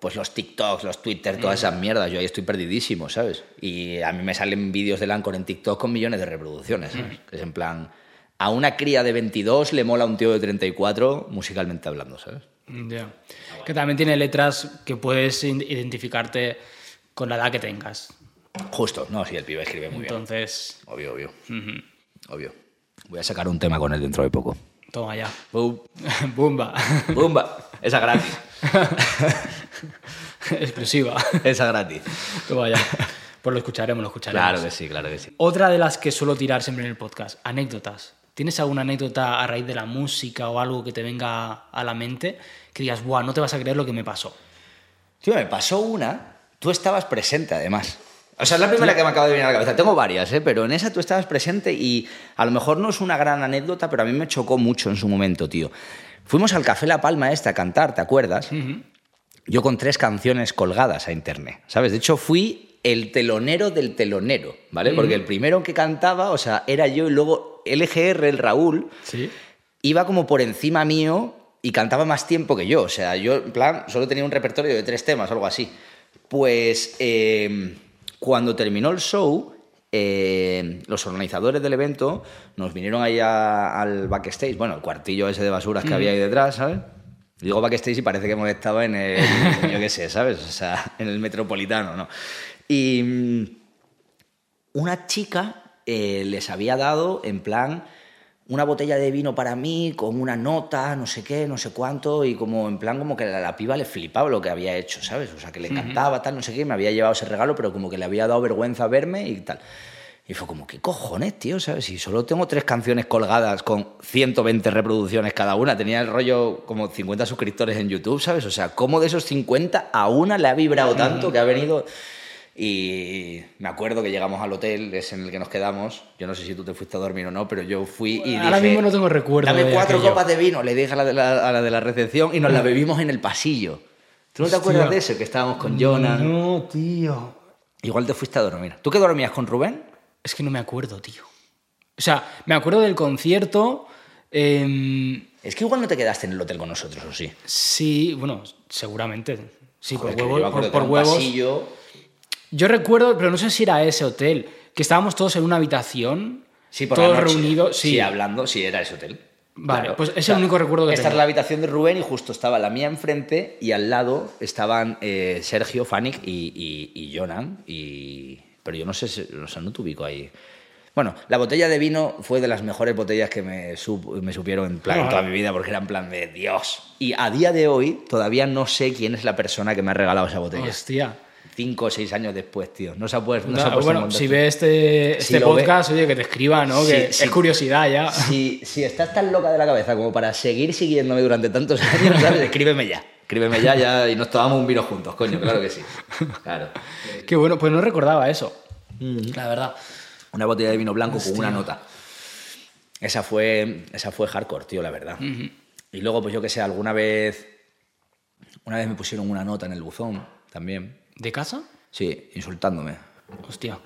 pues los TikToks, los Twitter, todas esas mierdas. Yo ahí estoy perdidísimo, ¿sabes? Y a mí me salen vídeos del Anchor en TikTok con millones de reproducciones, ¿sabes? Que es en plan, a una cría de 22 le mola un tío de 34 musicalmente hablando, ¿sabes? Ya. Que también tiene letras que puedes identificarte con la edad que tengas. Justo, no, sí, el pibe escribe muy bien. Entonces, Obvio, obvio. Obvio. Voy a sacar un tema con él dentro de poco. toma ya. Bum. Bumba. Bumba. Esa gratis. Exclusiva. Esa gratis. toma ya. Pues lo escucharemos, lo escucharemos. Claro que sí, claro que sí. Otra de las que suelo tirar siempre en el podcast, anécdotas. ¿Tienes alguna anécdota a raíz de la música o algo que te venga a la mente que digas, buah, no te vas a creer lo que me pasó? Tío, me pasó una. Tú estabas presente, además. O sea, es la primera que me acaba de venir a la cabeza. Tengo varias, ¿eh? pero en esa tú estabas presente y a lo mejor no es una gran anécdota, pero a mí me chocó mucho en su momento, tío. Fuimos al Café La Palma este a cantar, ¿te acuerdas? Yo con tres canciones colgadas a internet, ¿sabes? De hecho, fui el telonero del telonero, ¿vale? Porque el primero que cantaba, o sea, era yo y luego LGR, el Raúl, Sí. iba como por encima mío y cantaba más tiempo que yo. O sea, yo, en plan, solo tenía un repertorio de tres temas algo así. Pues eh, cuando terminó el show, eh, los organizadores del evento nos vinieron ahí a- al backstage, bueno, el cuartillo ese de basuras que había ahí detrás, ¿sabes? Digo backstage y parece que hemos estado en el, yo qué sé, ¿sabes? O sea, en el metropolitano, ¿no? Y mm, una chica eh, les había dado en plan una botella de vino para mí con una nota, no sé qué, no sé cuánto, y como en plan como que a la piba le flipaba lo que había hecho, ¿sabes? O sea, que le encantaba, tal, no sé qué, me había llevado ese regalo, pero como que le había dado vergüenza verme y tal. Y fue como, ¿qué cojones, tío? ¿Sabes? Si solo tengo tres canciones colgadas con 120 reproducciones cada una, tenía el rollo como 50 suscriptores en YouTube, ¿sabes? O sea, ¿cómo de esos 50 a una le ha vibrado tanto que ha venido... Y me acuerdo que llegamos al hotel, es en el que nos quedamos. Yo no sé si tú te fuiste a dormir o no, pero yo fui y Ahora dije, mismo no tengo recuerdo Dame cuatro aquello". copas de vino, le dije a la de la, a la de la recepción y nos la bebimos en el pasillo. ¿Tú no te Hostia. acuerdas de eso? Que estábamos con Jonan. No, tío. Igual te fuiste a dormir. ¿Tú qué dormías con Rubén? Es que no me acuerdo, tío. O sea, me acuerdo del concierto. em, Es que igual no te quedaste en el hotel con nosotros, ¿o sí? sí, bueno, seguramente. Sí, Joder, por, huevos, por, por huevos. pasillo. Yo recuerdo, pero no sé si era ese hotel, que estábamos todos en una habitación, Sí, por todos reunidos. Sí, hablando, sí, era ese hotel. Vale, pues es el único recuerdo que Esta tengo. es la habitación de Rubén y justo estaba la mía enfrente y al lado estaban eh, Sergio, Fanik y, y, y Jonan. Y... Pero yo no sé, si- o sea, no te ubico ahí. Bueno, la botella de vino fue de las mejores botellas que me, me supieron en, plan, en toda mi vida porque era en plan de Dios. Y a día de hoy todavía no sé quién es la persona que me ha regalado esa botella. Hostia. Cinco o seis años después, tío. No se ha puesto, no se ha puesto en bueno, si ve este, Si este ve- podcast, oye, que te escriba, ¿no? Que es curiosidad ya. Si, si estás tan loca de la cabeza como para seguir siguiéndome durante tantos años, ¿sabes? Escríbeme ya. Escríbeme ya, ya y nos tomamos un vino juntos, coño, claro que sí. Claro. Qué bueno, pues no recordaba eso. La verdad. Una botella de vino blanco con una nota. Esa fue, esa fue hardcore, tío, la verdad. Y luego, pues yo que sé, alguna vez. Una vez me pusieron una nota en el buzón también. ¿De casa? Sí, insultándome. Hostia.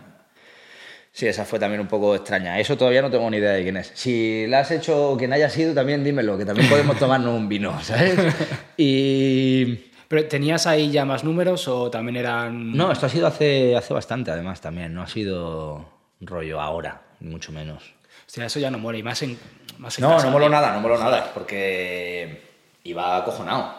Sí, esa fue también un poco extraña. Eso todavía no tengo ni idea de quién es. Si la has hecho quien haya sido, también dímelo, que también podemos tomarnos un vino, ¿sabes? Y. ¿Pero tenías ahí ya más números o también eran...? No, esto ha sido hace, hace bastante, además, también. No ha sido rollo ahora, ni mucho menos. Hostia, eso ya no mola. Y más en, más en No, casa. no moló nada, no moló nada, porque iba acojonado.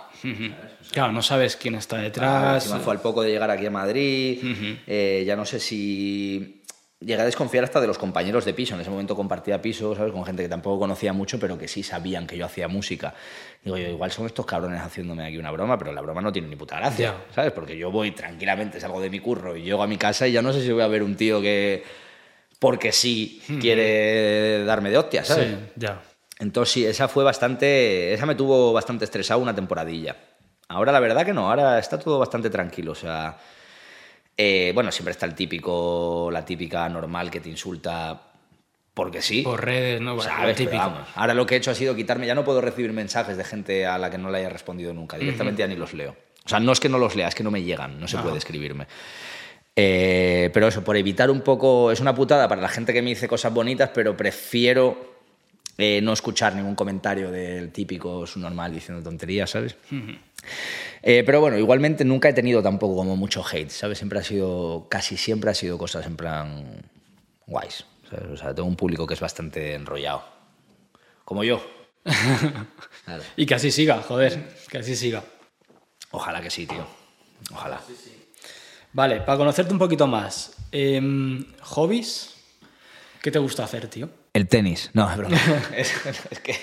Claro, no sabes quién está detrás. encima fue al poco de llegar aquí a Madrid. eh, ya no sé si. Llegué a desconfiar hasta de los compañeros de piso. En ese momento compartía piso, ¿sabes? Con gente que tampoco conocía mucho, pero que sí sabían que yo hacía música. Digo yo, igual son estos cabrones haciéndome aquí una broma, pero la broma no tiene ni puta gracia, Ya. ¿sabes? Porque yo voy tranquilamente, salgo de mi curro y llego a mi casa y ya no sé si voy a ver un tío que. Porque sí quiere darme de hostias, ¿sabes? Sí, ya. Entonces sí, esa fue bastante, esa me tuvo bastante estresado una temporadilla. Ahora la verdad que no, ahora está todo bastante tranquilo, o sea, eh, bueno, siempre está el típico, la típica normal que te insulta porque sí. Por redes, ¿no? ¿Sabes? Pero típico. vamos, ahora lo que he hecho ha sido quitarme, ya no puedo recibir mensajes de gente a la que no le haya respondido nunca, directamente ya ni los leo. O sea, no es que no los lea, es que no me llegan, no se puede escribirme. Eh, pero eso, por evitar un poco, es una putada para la gente que me dice cosas bonitas, pero prefiero eh, no escuchar ningún comentario del típico su normal diciendo tonterías, ¿sabes? Eh, pero bueno, igualmente nunca he tenido tampoco como mucho hate, ¿sabes? Siempre ha sido, casi siempre ha sido cosas en plan guays. ¿sabes? O sea, tengo un público que es bastante enrollado. Como yo. Claro. Y que así siga, joder. Que así siga. Ojalá que sí, tío. Ojalá. Vale, para conocerte un poquito más. em, ¿Hobbies? ¿Qué te gusta hacer, tío? El tenis. No, es broma. es, es que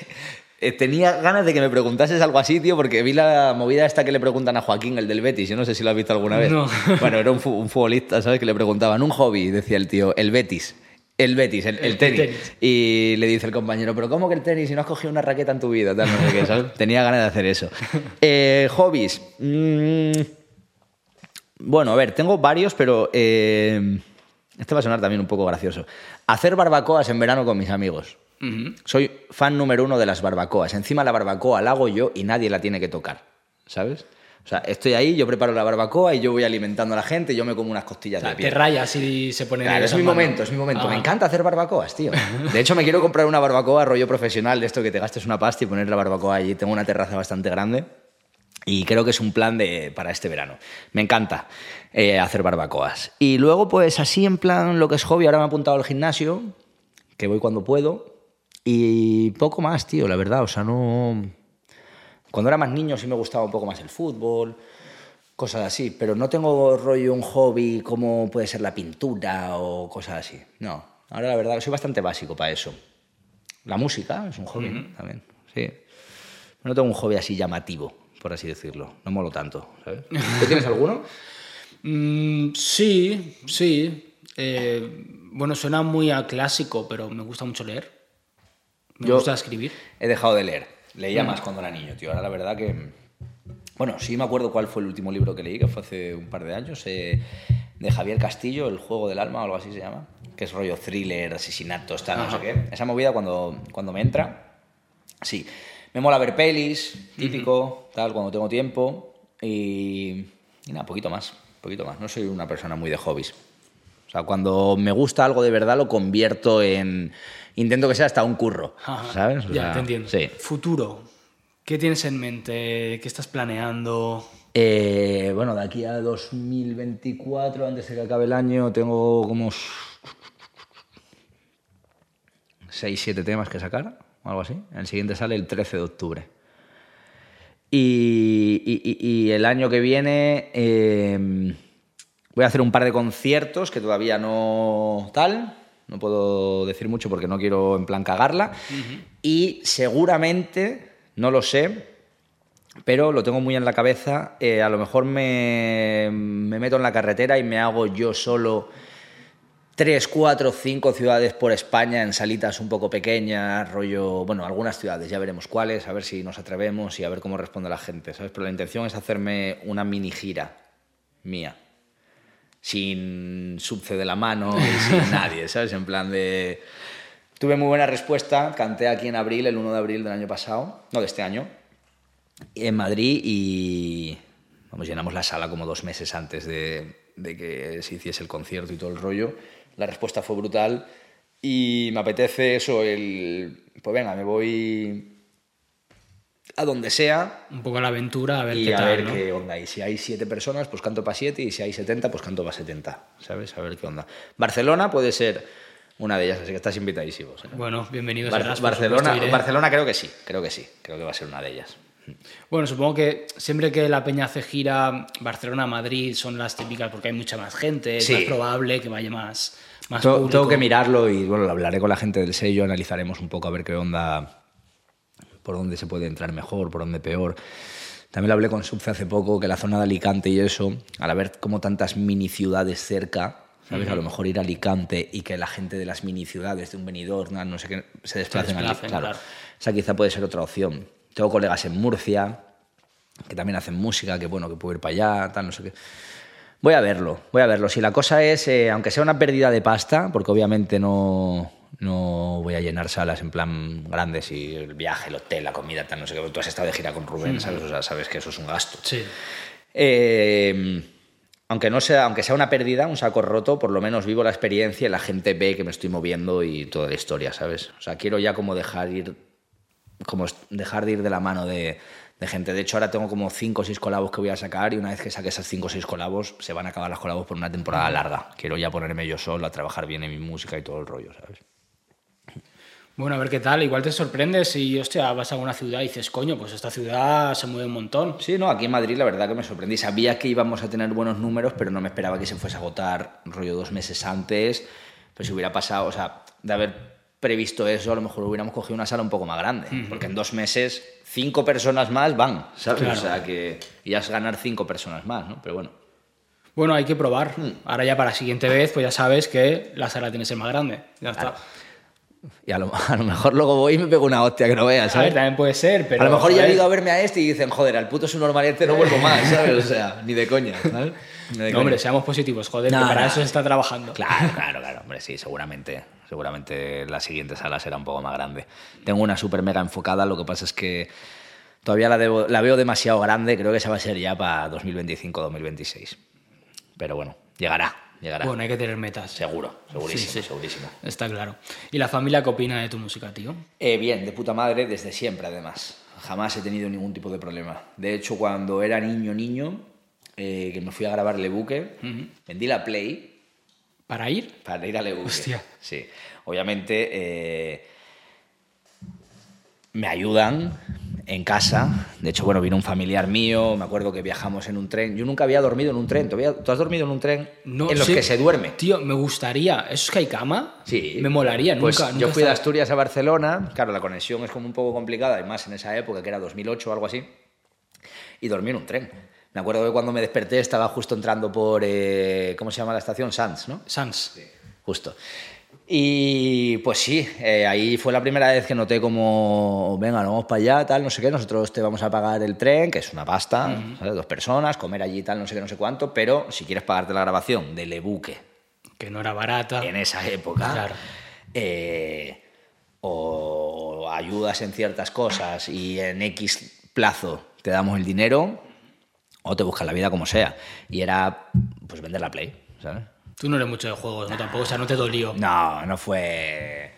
eh, tenía ganas de que me preguntases algo así, tío, porque vi la movida esta que le preguntan a Joaquín, el del Betis. Yo no sé si lo has visto alguna vez. No. Bueno, era un, fu- un futbolista, ¿sabes? Que le preguntaban un hobby, decía el tío, el Betis. El Betis, el, el El tenis. tenis. Y le dice el compañero, pero ¿cómo que el tenis si no has cogido una raqueta en tu vida? Tal, no sé qué, ¿sabes? Tenía ganas de hacer eso. Eh, hobbies. Mm, bueno, a ver, tengo varios, pero eh, este va a sonar también un poco gracioso. Hacer barbacoas en verano con mis amigos. Soy fan número uno de las barbacoas. Encima la barbacoa la hago yo y nadie la tiene que tocar, ¿sabes? O sea, estoy ahí, yo preparo la barbacoa y yo voy alimentando a la gente y yo me como unas costillas O sea, de te piel. rayas y se pone Claro, es mi momento, es mi momento. Me encanta hacer barbacoas, tío. De hecho, me quiero comprar una barbacoa rollo profesional de esto que te gastes una pasta y poner la barbacoa allí. Tengo una terraza bastante grande y creo que es un plan de, para este verano. Me encanta eh, hacer barbacoas. Y luego, pues así en plan lo que es hobby, ahora me he apuntado al gimnasio, que voy cuando puedo. Y poco más, tío, la verdad. O sea, no... Cuando era más niño sí me gustaba un poco más el fútbol, cosas así, pero no tengo rollo un hobby como puede ser la pintura o cosas así. No, ahora la verdad soy bastante básico para eso. La música es un hobby también, sí. No tengo un hobby así llamativo, por así decirlo. No molo tanto, ¿sabes? ¿Tú tienes alguno? Mm, sí, sí. Eh, bueno, suena muy a clásico, pero me gusta mucho leer. Me Yo- gusta escribir. He dejado de leer. Leía más cuando era niño, tío. Ahora la verdad que... Bueno, sí me acuerdo cuál fue el último libro que leí, que fue hace un par de años. eh, de Javier Castillo, El juego del alma o algo así se llama, que es rollo thriller, asesinatos, tal, no sé qué. Esa movida cuando, cuando me entra, sí. Me mola ver pelis, típico, tal, cuando tengo tiempo y, y nada, poquito más, poquito más. No soy una persona muy de hobbies. O sea, cuando me gusta algo de verdad lo convierto en... Intento que sea hasta un curro, Ajá. ¿sabes? O ya, sea, te entiendo. Sí. Futuro. ¿Qué tienes en mente? ¿Qué estás planeando? Eh, bueno, de aquí a 2024, antes de que acabe el año, tengo como 6, 7 temas que sacar, o algo así. El siguiente sale el 13 de octubre. Y, y- y- y el año que viene eh, voy a hacer un par de conciertos que todavía no tal. No puedo decir mucho porque no quiero en plan cagarla. Y seguramente, no lo sé, pero lo tengo muy en la cabeza. eh, a lo mejor me, me meto en la carretera y me hago yo solo tres, cuatro, cinco ciudades por España en salitas un poco pequeñas, rollo, bueno, algunas ciudades, ya veremos cuáles, a ver si nos atrevemos y a ver cómo responde la gente, ¿sabes? Pero la intención es hacerme una mini gira mía, sin subce de la mano y sin nadie, ¿sabes? En plan de... Tuve muy buena respuesta, canté aquí en abril, el 1 de abril del año pasado, no, de este año, en Madrid y vamos, llenamos la sala como dos meses antes de, de que se hiciese el concierto y todo el rollo. La respuesta fue brutal y me apetece eso, el... Pues venga, me voy a donde sea Un poco la aventura, a ver y qué a tal, ver ¿no? qué onda. Y si hay siete personas, pues canto para siete y si hay 70, pues canto para 70, ¿sabes? A ver qué onda. Barcelona puede ser una de ellas, así que estás invitadísimos. ¿eh? Bueno, bienvenido Bar- serás, por Barcelona, supuesto. Barcelona creo que sí, creo que sí, creo que va a ser una de ellas. Bueno, supongo que siempre que la peña hace gira, Barcelona, Madrid son las típicas porque hay mucha más gente, es Sí. más probable que vaya más, más público. tengo que mirarlo y bueno, hablaré con la gente del sello, analizaremos un poco a ver qué onda, por dónde se puede entrar mejor, por dónde peor. También lo hablé con Subce hace poco, que la zona de Alicante y eso, al haber como tantas mini ciudades cerca, ¿sabes? A lo mejor ir a Alicante y que la gente de las mini ciudades, de un venidor, no, sé qué, se desplacen, a desplacen, Claro. claro. Esa quizá puede ser otra opción. Tengo colegas en Murcia que también hacen música, que bueno, que puedo ir para allá, tal, no sé qué. Voy a verlo, voy a verlo. Si la cosa es, eh, aunque sea una pérdida de pasta, porque obviamente no, no voy a llenar salas en plan grandes y el viaje, el hotel, la comida, tal, no sé qué. Tú has estado de gira con Rubén, ¿sabes? O sea, sabes que eso es un gasto. Sí. Eh, aunque, no sea, aunque sea una pérdida, un saco roto, por lo menos vivo la experiencia y la gente ve que me estoy moviendo y toda la historia, ¿sabes? O sea, quiero ya como dejar ir, como dejar de ir de la mano de, de gente. De hecho, ahora tengo como cinco o seis colabos que voy a sacar y una vez que saque esas cinco o seis colabos, se van a acabar los colabos por una temporada larga. Quiero ya ponerme yo solo a trabajar bien en mi música y todo el rollo, ¿sabes? Bueno, a ver qué tal. Igual te sorprendes si, hostia, vas a una ciudad y dices, coño, pues esta ciudad se mueve un montón. Sí, no, aquí en Madrid la verdad que me sorprendí. Sabía que íbamos a tener buenos números, pero no me esperaba que se fuese a agotar rollo dos meses antes. Pero si hubiera pasado, o sea, de haber previsto eso, a lo mejor hubiéramos cogido una sala un poco más grande. Porque en dos meses, cinco personas más van, ¿sabes? Claro. O sea, que ya es ganar cinco personas más, ¿no? Pero bueno. Bueno, hay que probar. Hmm. Ahora ya para la siguiente vez, pues ya sabes que la sala tiene que ser más grande. Ya está. Y a lo, a lo mejor luego voy y me pego una hostia que no veas, A ver, ¿sabes? también puede ser, pero... a lo mejor ya he ido a verme a este y dicen, joder, al puto su normalmente no vuelvo más, ¿sabes? O sea, ni de coña, ¿sabes? No, hombre, seamos positivos, joder, No, que para no. eso se está trabajando. Claro, claro, claro, hombre, sí, seguramente. Seguramente la siguiente sala será un poco más grande. Tengo una super mega enfocada, lo que pasa es que todavía la, debo- la veo demasiado grande, creo que esa va a ser ya para 2025-2026. Pero bueno, llegará, llegará. Bueno, hay que tener metas. Seguro, segurísimo, Sí, sí. segurísimo. Está claro. ¿Y la familia qué opina de tu música, tío? Eh, bien, de puta madre desde siempre, además. Jamás he tenido ningún tipo de problema. De hecho, cuando era niño, niño, eh, que me fui a grabar Le Buque, vendí la Play ¿Para ir? Para ir a Lebuque. Hostia. Sí. Obviamente eh, me ayudan en casa. De hecho, bueno, vino un familiar mío. Me acuerdo que viajamos en un tren. Yo nunca había dormido en un tren. ¿Tú, había- tú has dormido en un tren No, en los sí. que se duerme? Tío, me gustaría. ¿Eso es que hay cama? Sí. Me molaría, nunca. Pues nunca yo fui de estaba- Asturias a Barcelona. Claro, la conexión es como un poco complicada, y más en esa época, que era 2008 o algo así. Y dormí en un tren. Me acuerdo que cuando me desperté estaba justo entrando por. eh, ¿Cómo se llama la estación? Sanz, ¿no? Sans. Justo. Y pues sí, eh, ahí fue la primera vez que noté como, venga, nos vamos para allá, tal, no sé qué, nosotros te vamos a pagar el tren, que es una pasta, ¿sabes? Dos personas, comer allí, tal, no sé qué, no sé cuánto, pero si quieres pagarte la grabación del e-buque Que no era barata. en esa época, Claro. eh, o ayudas en ciertas cosas y en X plazo te damos el dinero, o te buscas la vida como sea. Y era, pues, vender la Play, ¿sabes? Tú no eres mucho de juegos, ¿no? Tampoco, o sea, no te dolió. No, no fue.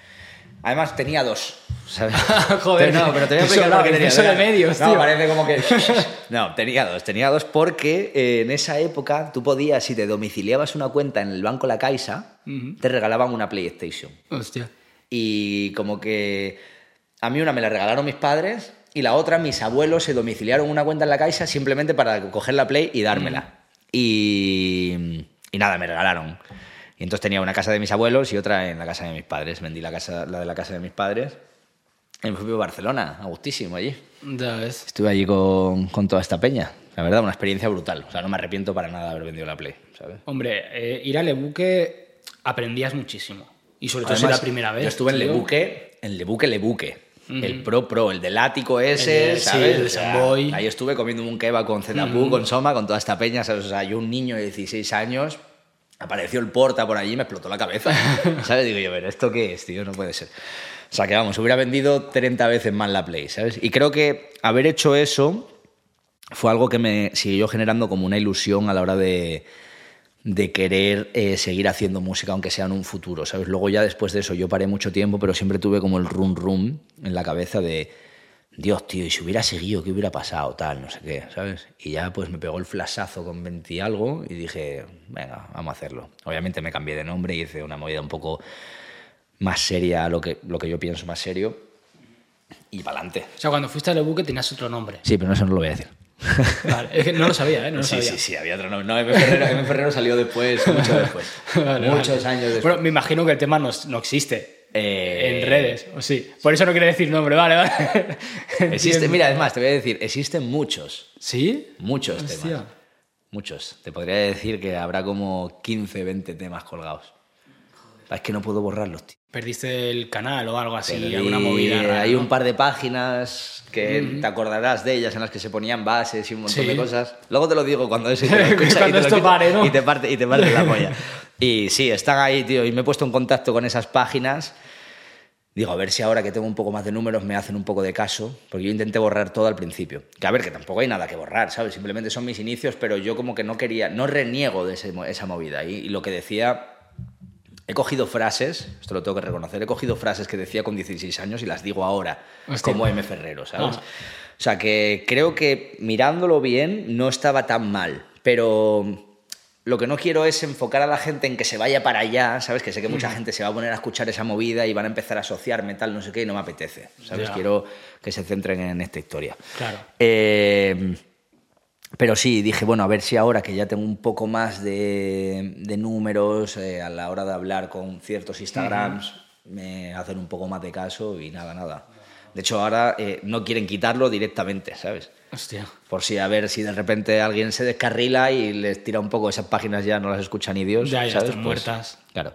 Además tenía dos. ¿sabes? Joder, no, pero te voy a eso explicar da- por qué tenía dos. de medios, no, tío. parece como que. No, tenía dos. Tenía dos porque eh, en esa época tú podías, si te domiciliabas una cuenta en el banco La Caixa, te regalaban una PlayStation. Hostia. Y como que a mí una me la regalaron mis padres y la otra mis abuelos se domiciliaron una cuenta en la Caixa simplemente para coger la Play y dármela. Y, y nada, me regalaron. Y entonces tenía una casa de mis abuelos y otra en la casa de mis padres. Vendí la, casa, la de la casa de mis padres en propio Barcelona, a gustísimo allí. Ya ves. Estuve allí con, con toda esta peña. La verdad, una experiencia brutal. O sea, no me arrepiento para nada de haber vendido la Play, ¿sabes? Hombre, eh, ir al Lebuque aprendías muchísimo. Y sobre todo si Además, era la primera vez. Yo estuve en tío. Lebuque, en Lebuque, Lebuque. El Pro Pro, el del ático ese, El de- sí, ¿sabes? el O sea, Samboy. Ahí estuve comiendo un kebab con Zetapú, con Soma, con toda esta peña, ¿sabes? O sea, yo un niño de 16 años, apareció el porta por allí y me explotó la cabeza, ¿sabes? Digo yo, pero ¿esto qué es, tío? No puede ser. O sea, que vamos, hubiera vendido 30 veces más la Play, ¿sabes? Y creo que haber hecho eso fue algo que me siguió generando como una ilusión a la hora de, de querer eh, seguir haciendo música, aunque sea en un futuro, ¿sabes? Luego ya después de eso yo paré mucho tiempo, pero siempre tuve como el rum rum en la cabeza de, Dios, tío, y si hubiera seguido, ¿qué hubiera pasado? Tal, no sé qué, ¿sabes? Y ya pues me pegó el flashazo con 20 y algo y dije, venga, vamos a hacerlo. Obviamente me cambié de nombre y hice una movida un poco más seria, lo que, lo que yo pienso más serio, y para adelante. O sea, cuando fuiste al Lebuque tenías otro nombre. Sí, pero eso no lo voy a decir. Vale, es que no lo sabía, ¿eh? No lo Sí, sabía. sí, sí, había otro nombre. No, M. Ferrero, M. Ferrero salió después, mucho después. Vale, Muchos vale. años después. Bueno, me imagino que el tema no, no existe Eh, en redes, o sí. Por eso no quiere decir nombre, vale, vale. Existe, mira, es más, te voy a decir, existen muchos, ¿Sí? muchos Hostia. temas. Muchos. Te podría decir que habrá como 15, 20 temas colgados. Es que no puedo borrarlos, tío. Perdiste el canal o algo así, Perdí- alguna movida rara, Hay ¿no? un par de páginas que te acordarás de ellas en las que se ponían bases y un montón Sí. de cosas. Luego te lo digo cuando eso y te lo escuchas y Cuando te esto pare, ¿no? y te parte y te parte la polla. Y sí, están ahí, tío, y me he puesto en contacto con esas páginas. Digo, a ver si ahora que tengo un poco más de números me hacen un poco de caso, porque yo intenté borrar todo al principio. Que a ver, que tampoco hay nada que borrar, ¿sabes? Simplemente son mis inicios, pero yo como que no quería, no reniego de ese esa movida. Y, y lo que decía He cogido frases, esto lo tengo que reconocer, he cogido frases que decía con 16 años y las digo ahora, Hostia. como M. Ferrero, ¿sabes? Ah. O sea, que creo que mirándolo bien no estaba tan mal, pero lo que no quiero es enfocar a la gente en que se vaya para allá, ¿sabes? Que sé que mucha gente se va a poner a escuchar esa movida y van a empezar a asociarme, tal, no sé qué, y no me apetece, ¿sabes? Quiero que se centren en esta historia. Claro. Eh, pero sí, dije, bueno, a ver si ahora que ya tengo un poco más de, de números eh, a la hora de hablar con ciertos Instagrams, me hacen un poco más de caso y nada, nada. De hecho, ahora eh, no quieren quitarlo directamente, ¿sabes? Hostia. Por si a ver si de repente alguien se descarrila y les tira un poco esas páginas ya no las escucha ni Dios. Ya, ya ¿sabes? están Pues, muertas. Claro.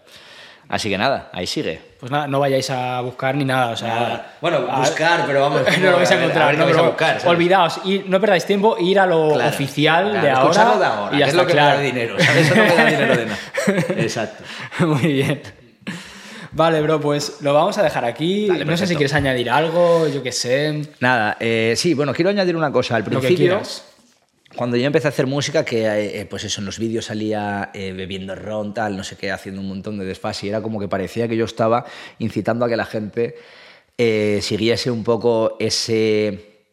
Así que nada, ahí sigue. Pues nada, no vayáis a buscar ni nada, o sea... Nada. Bueno, a- buscar, pero vamos, no lo vais a encontrar, a ver no, vais a buscar, ¿sabes? Olvidaos, y no perdáis tiempo, ir a lo Claro, oficial claro, de ahora. de ahora, y ya es está, lo que claro. me da dinero, ¿sabes? Eso no me da dinero de nada. Exacto. Muy bien. Vale, bro, pues lo vamos a dejar aquí. No sé si quieres añadir algo, yo qué sé. Nada, eh, sí, bueno, quiero añadir una cosa. Al Lo que principio. Cuando yo empecé a hacer música, que eh, pues eso, en los vídeos salía eh, bebiendo ron, tal, no sé qué, haciendo un montón de desfase, y era como que parecía que yo estaba incitando a que la gente eh, siguiese un poco ese,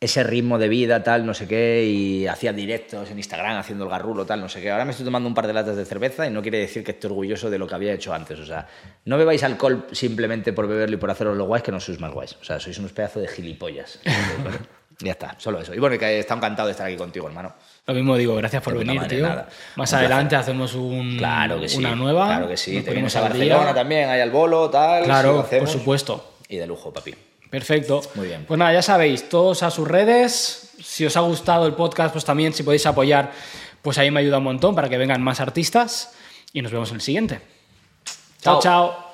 ese ritmo de vida, tal, no sé qué, y hacía directos en Instagram haciendo el garrulo, tal, no sé qué. Ahora me estoy tomando un par de latas de cerveza y no quiere decir que esté orgulloso de lo que había hecho antes. O sea, no bebáis alcohol simplemente por beberlo y por haceros lo guays, que no sois más guays. O sea, sois unos pedazos de gilipollas. ya está, solo eso. Y bueno, que está encantado de estar aquí contigo, hermano. Lo mismo digo, gracias por De venir, madre, tío. nada. Más Un adelante hacemos un, Claro que sí. una nueva. Claro que sí. nos Te vienes a Barcelona día. también, ahí al bolo, tal. Claro, por supuesto. Y de lujo, papi. Perfecto. Muy bien. Pues nada, ya sabéis, todos a sus redes. Si os ha gustado el podcast, pues también si podéis apoyar, pues ahí me ayuda un montón para que vengan más artistas. Y nos vemos en el siguiente. chao. chao.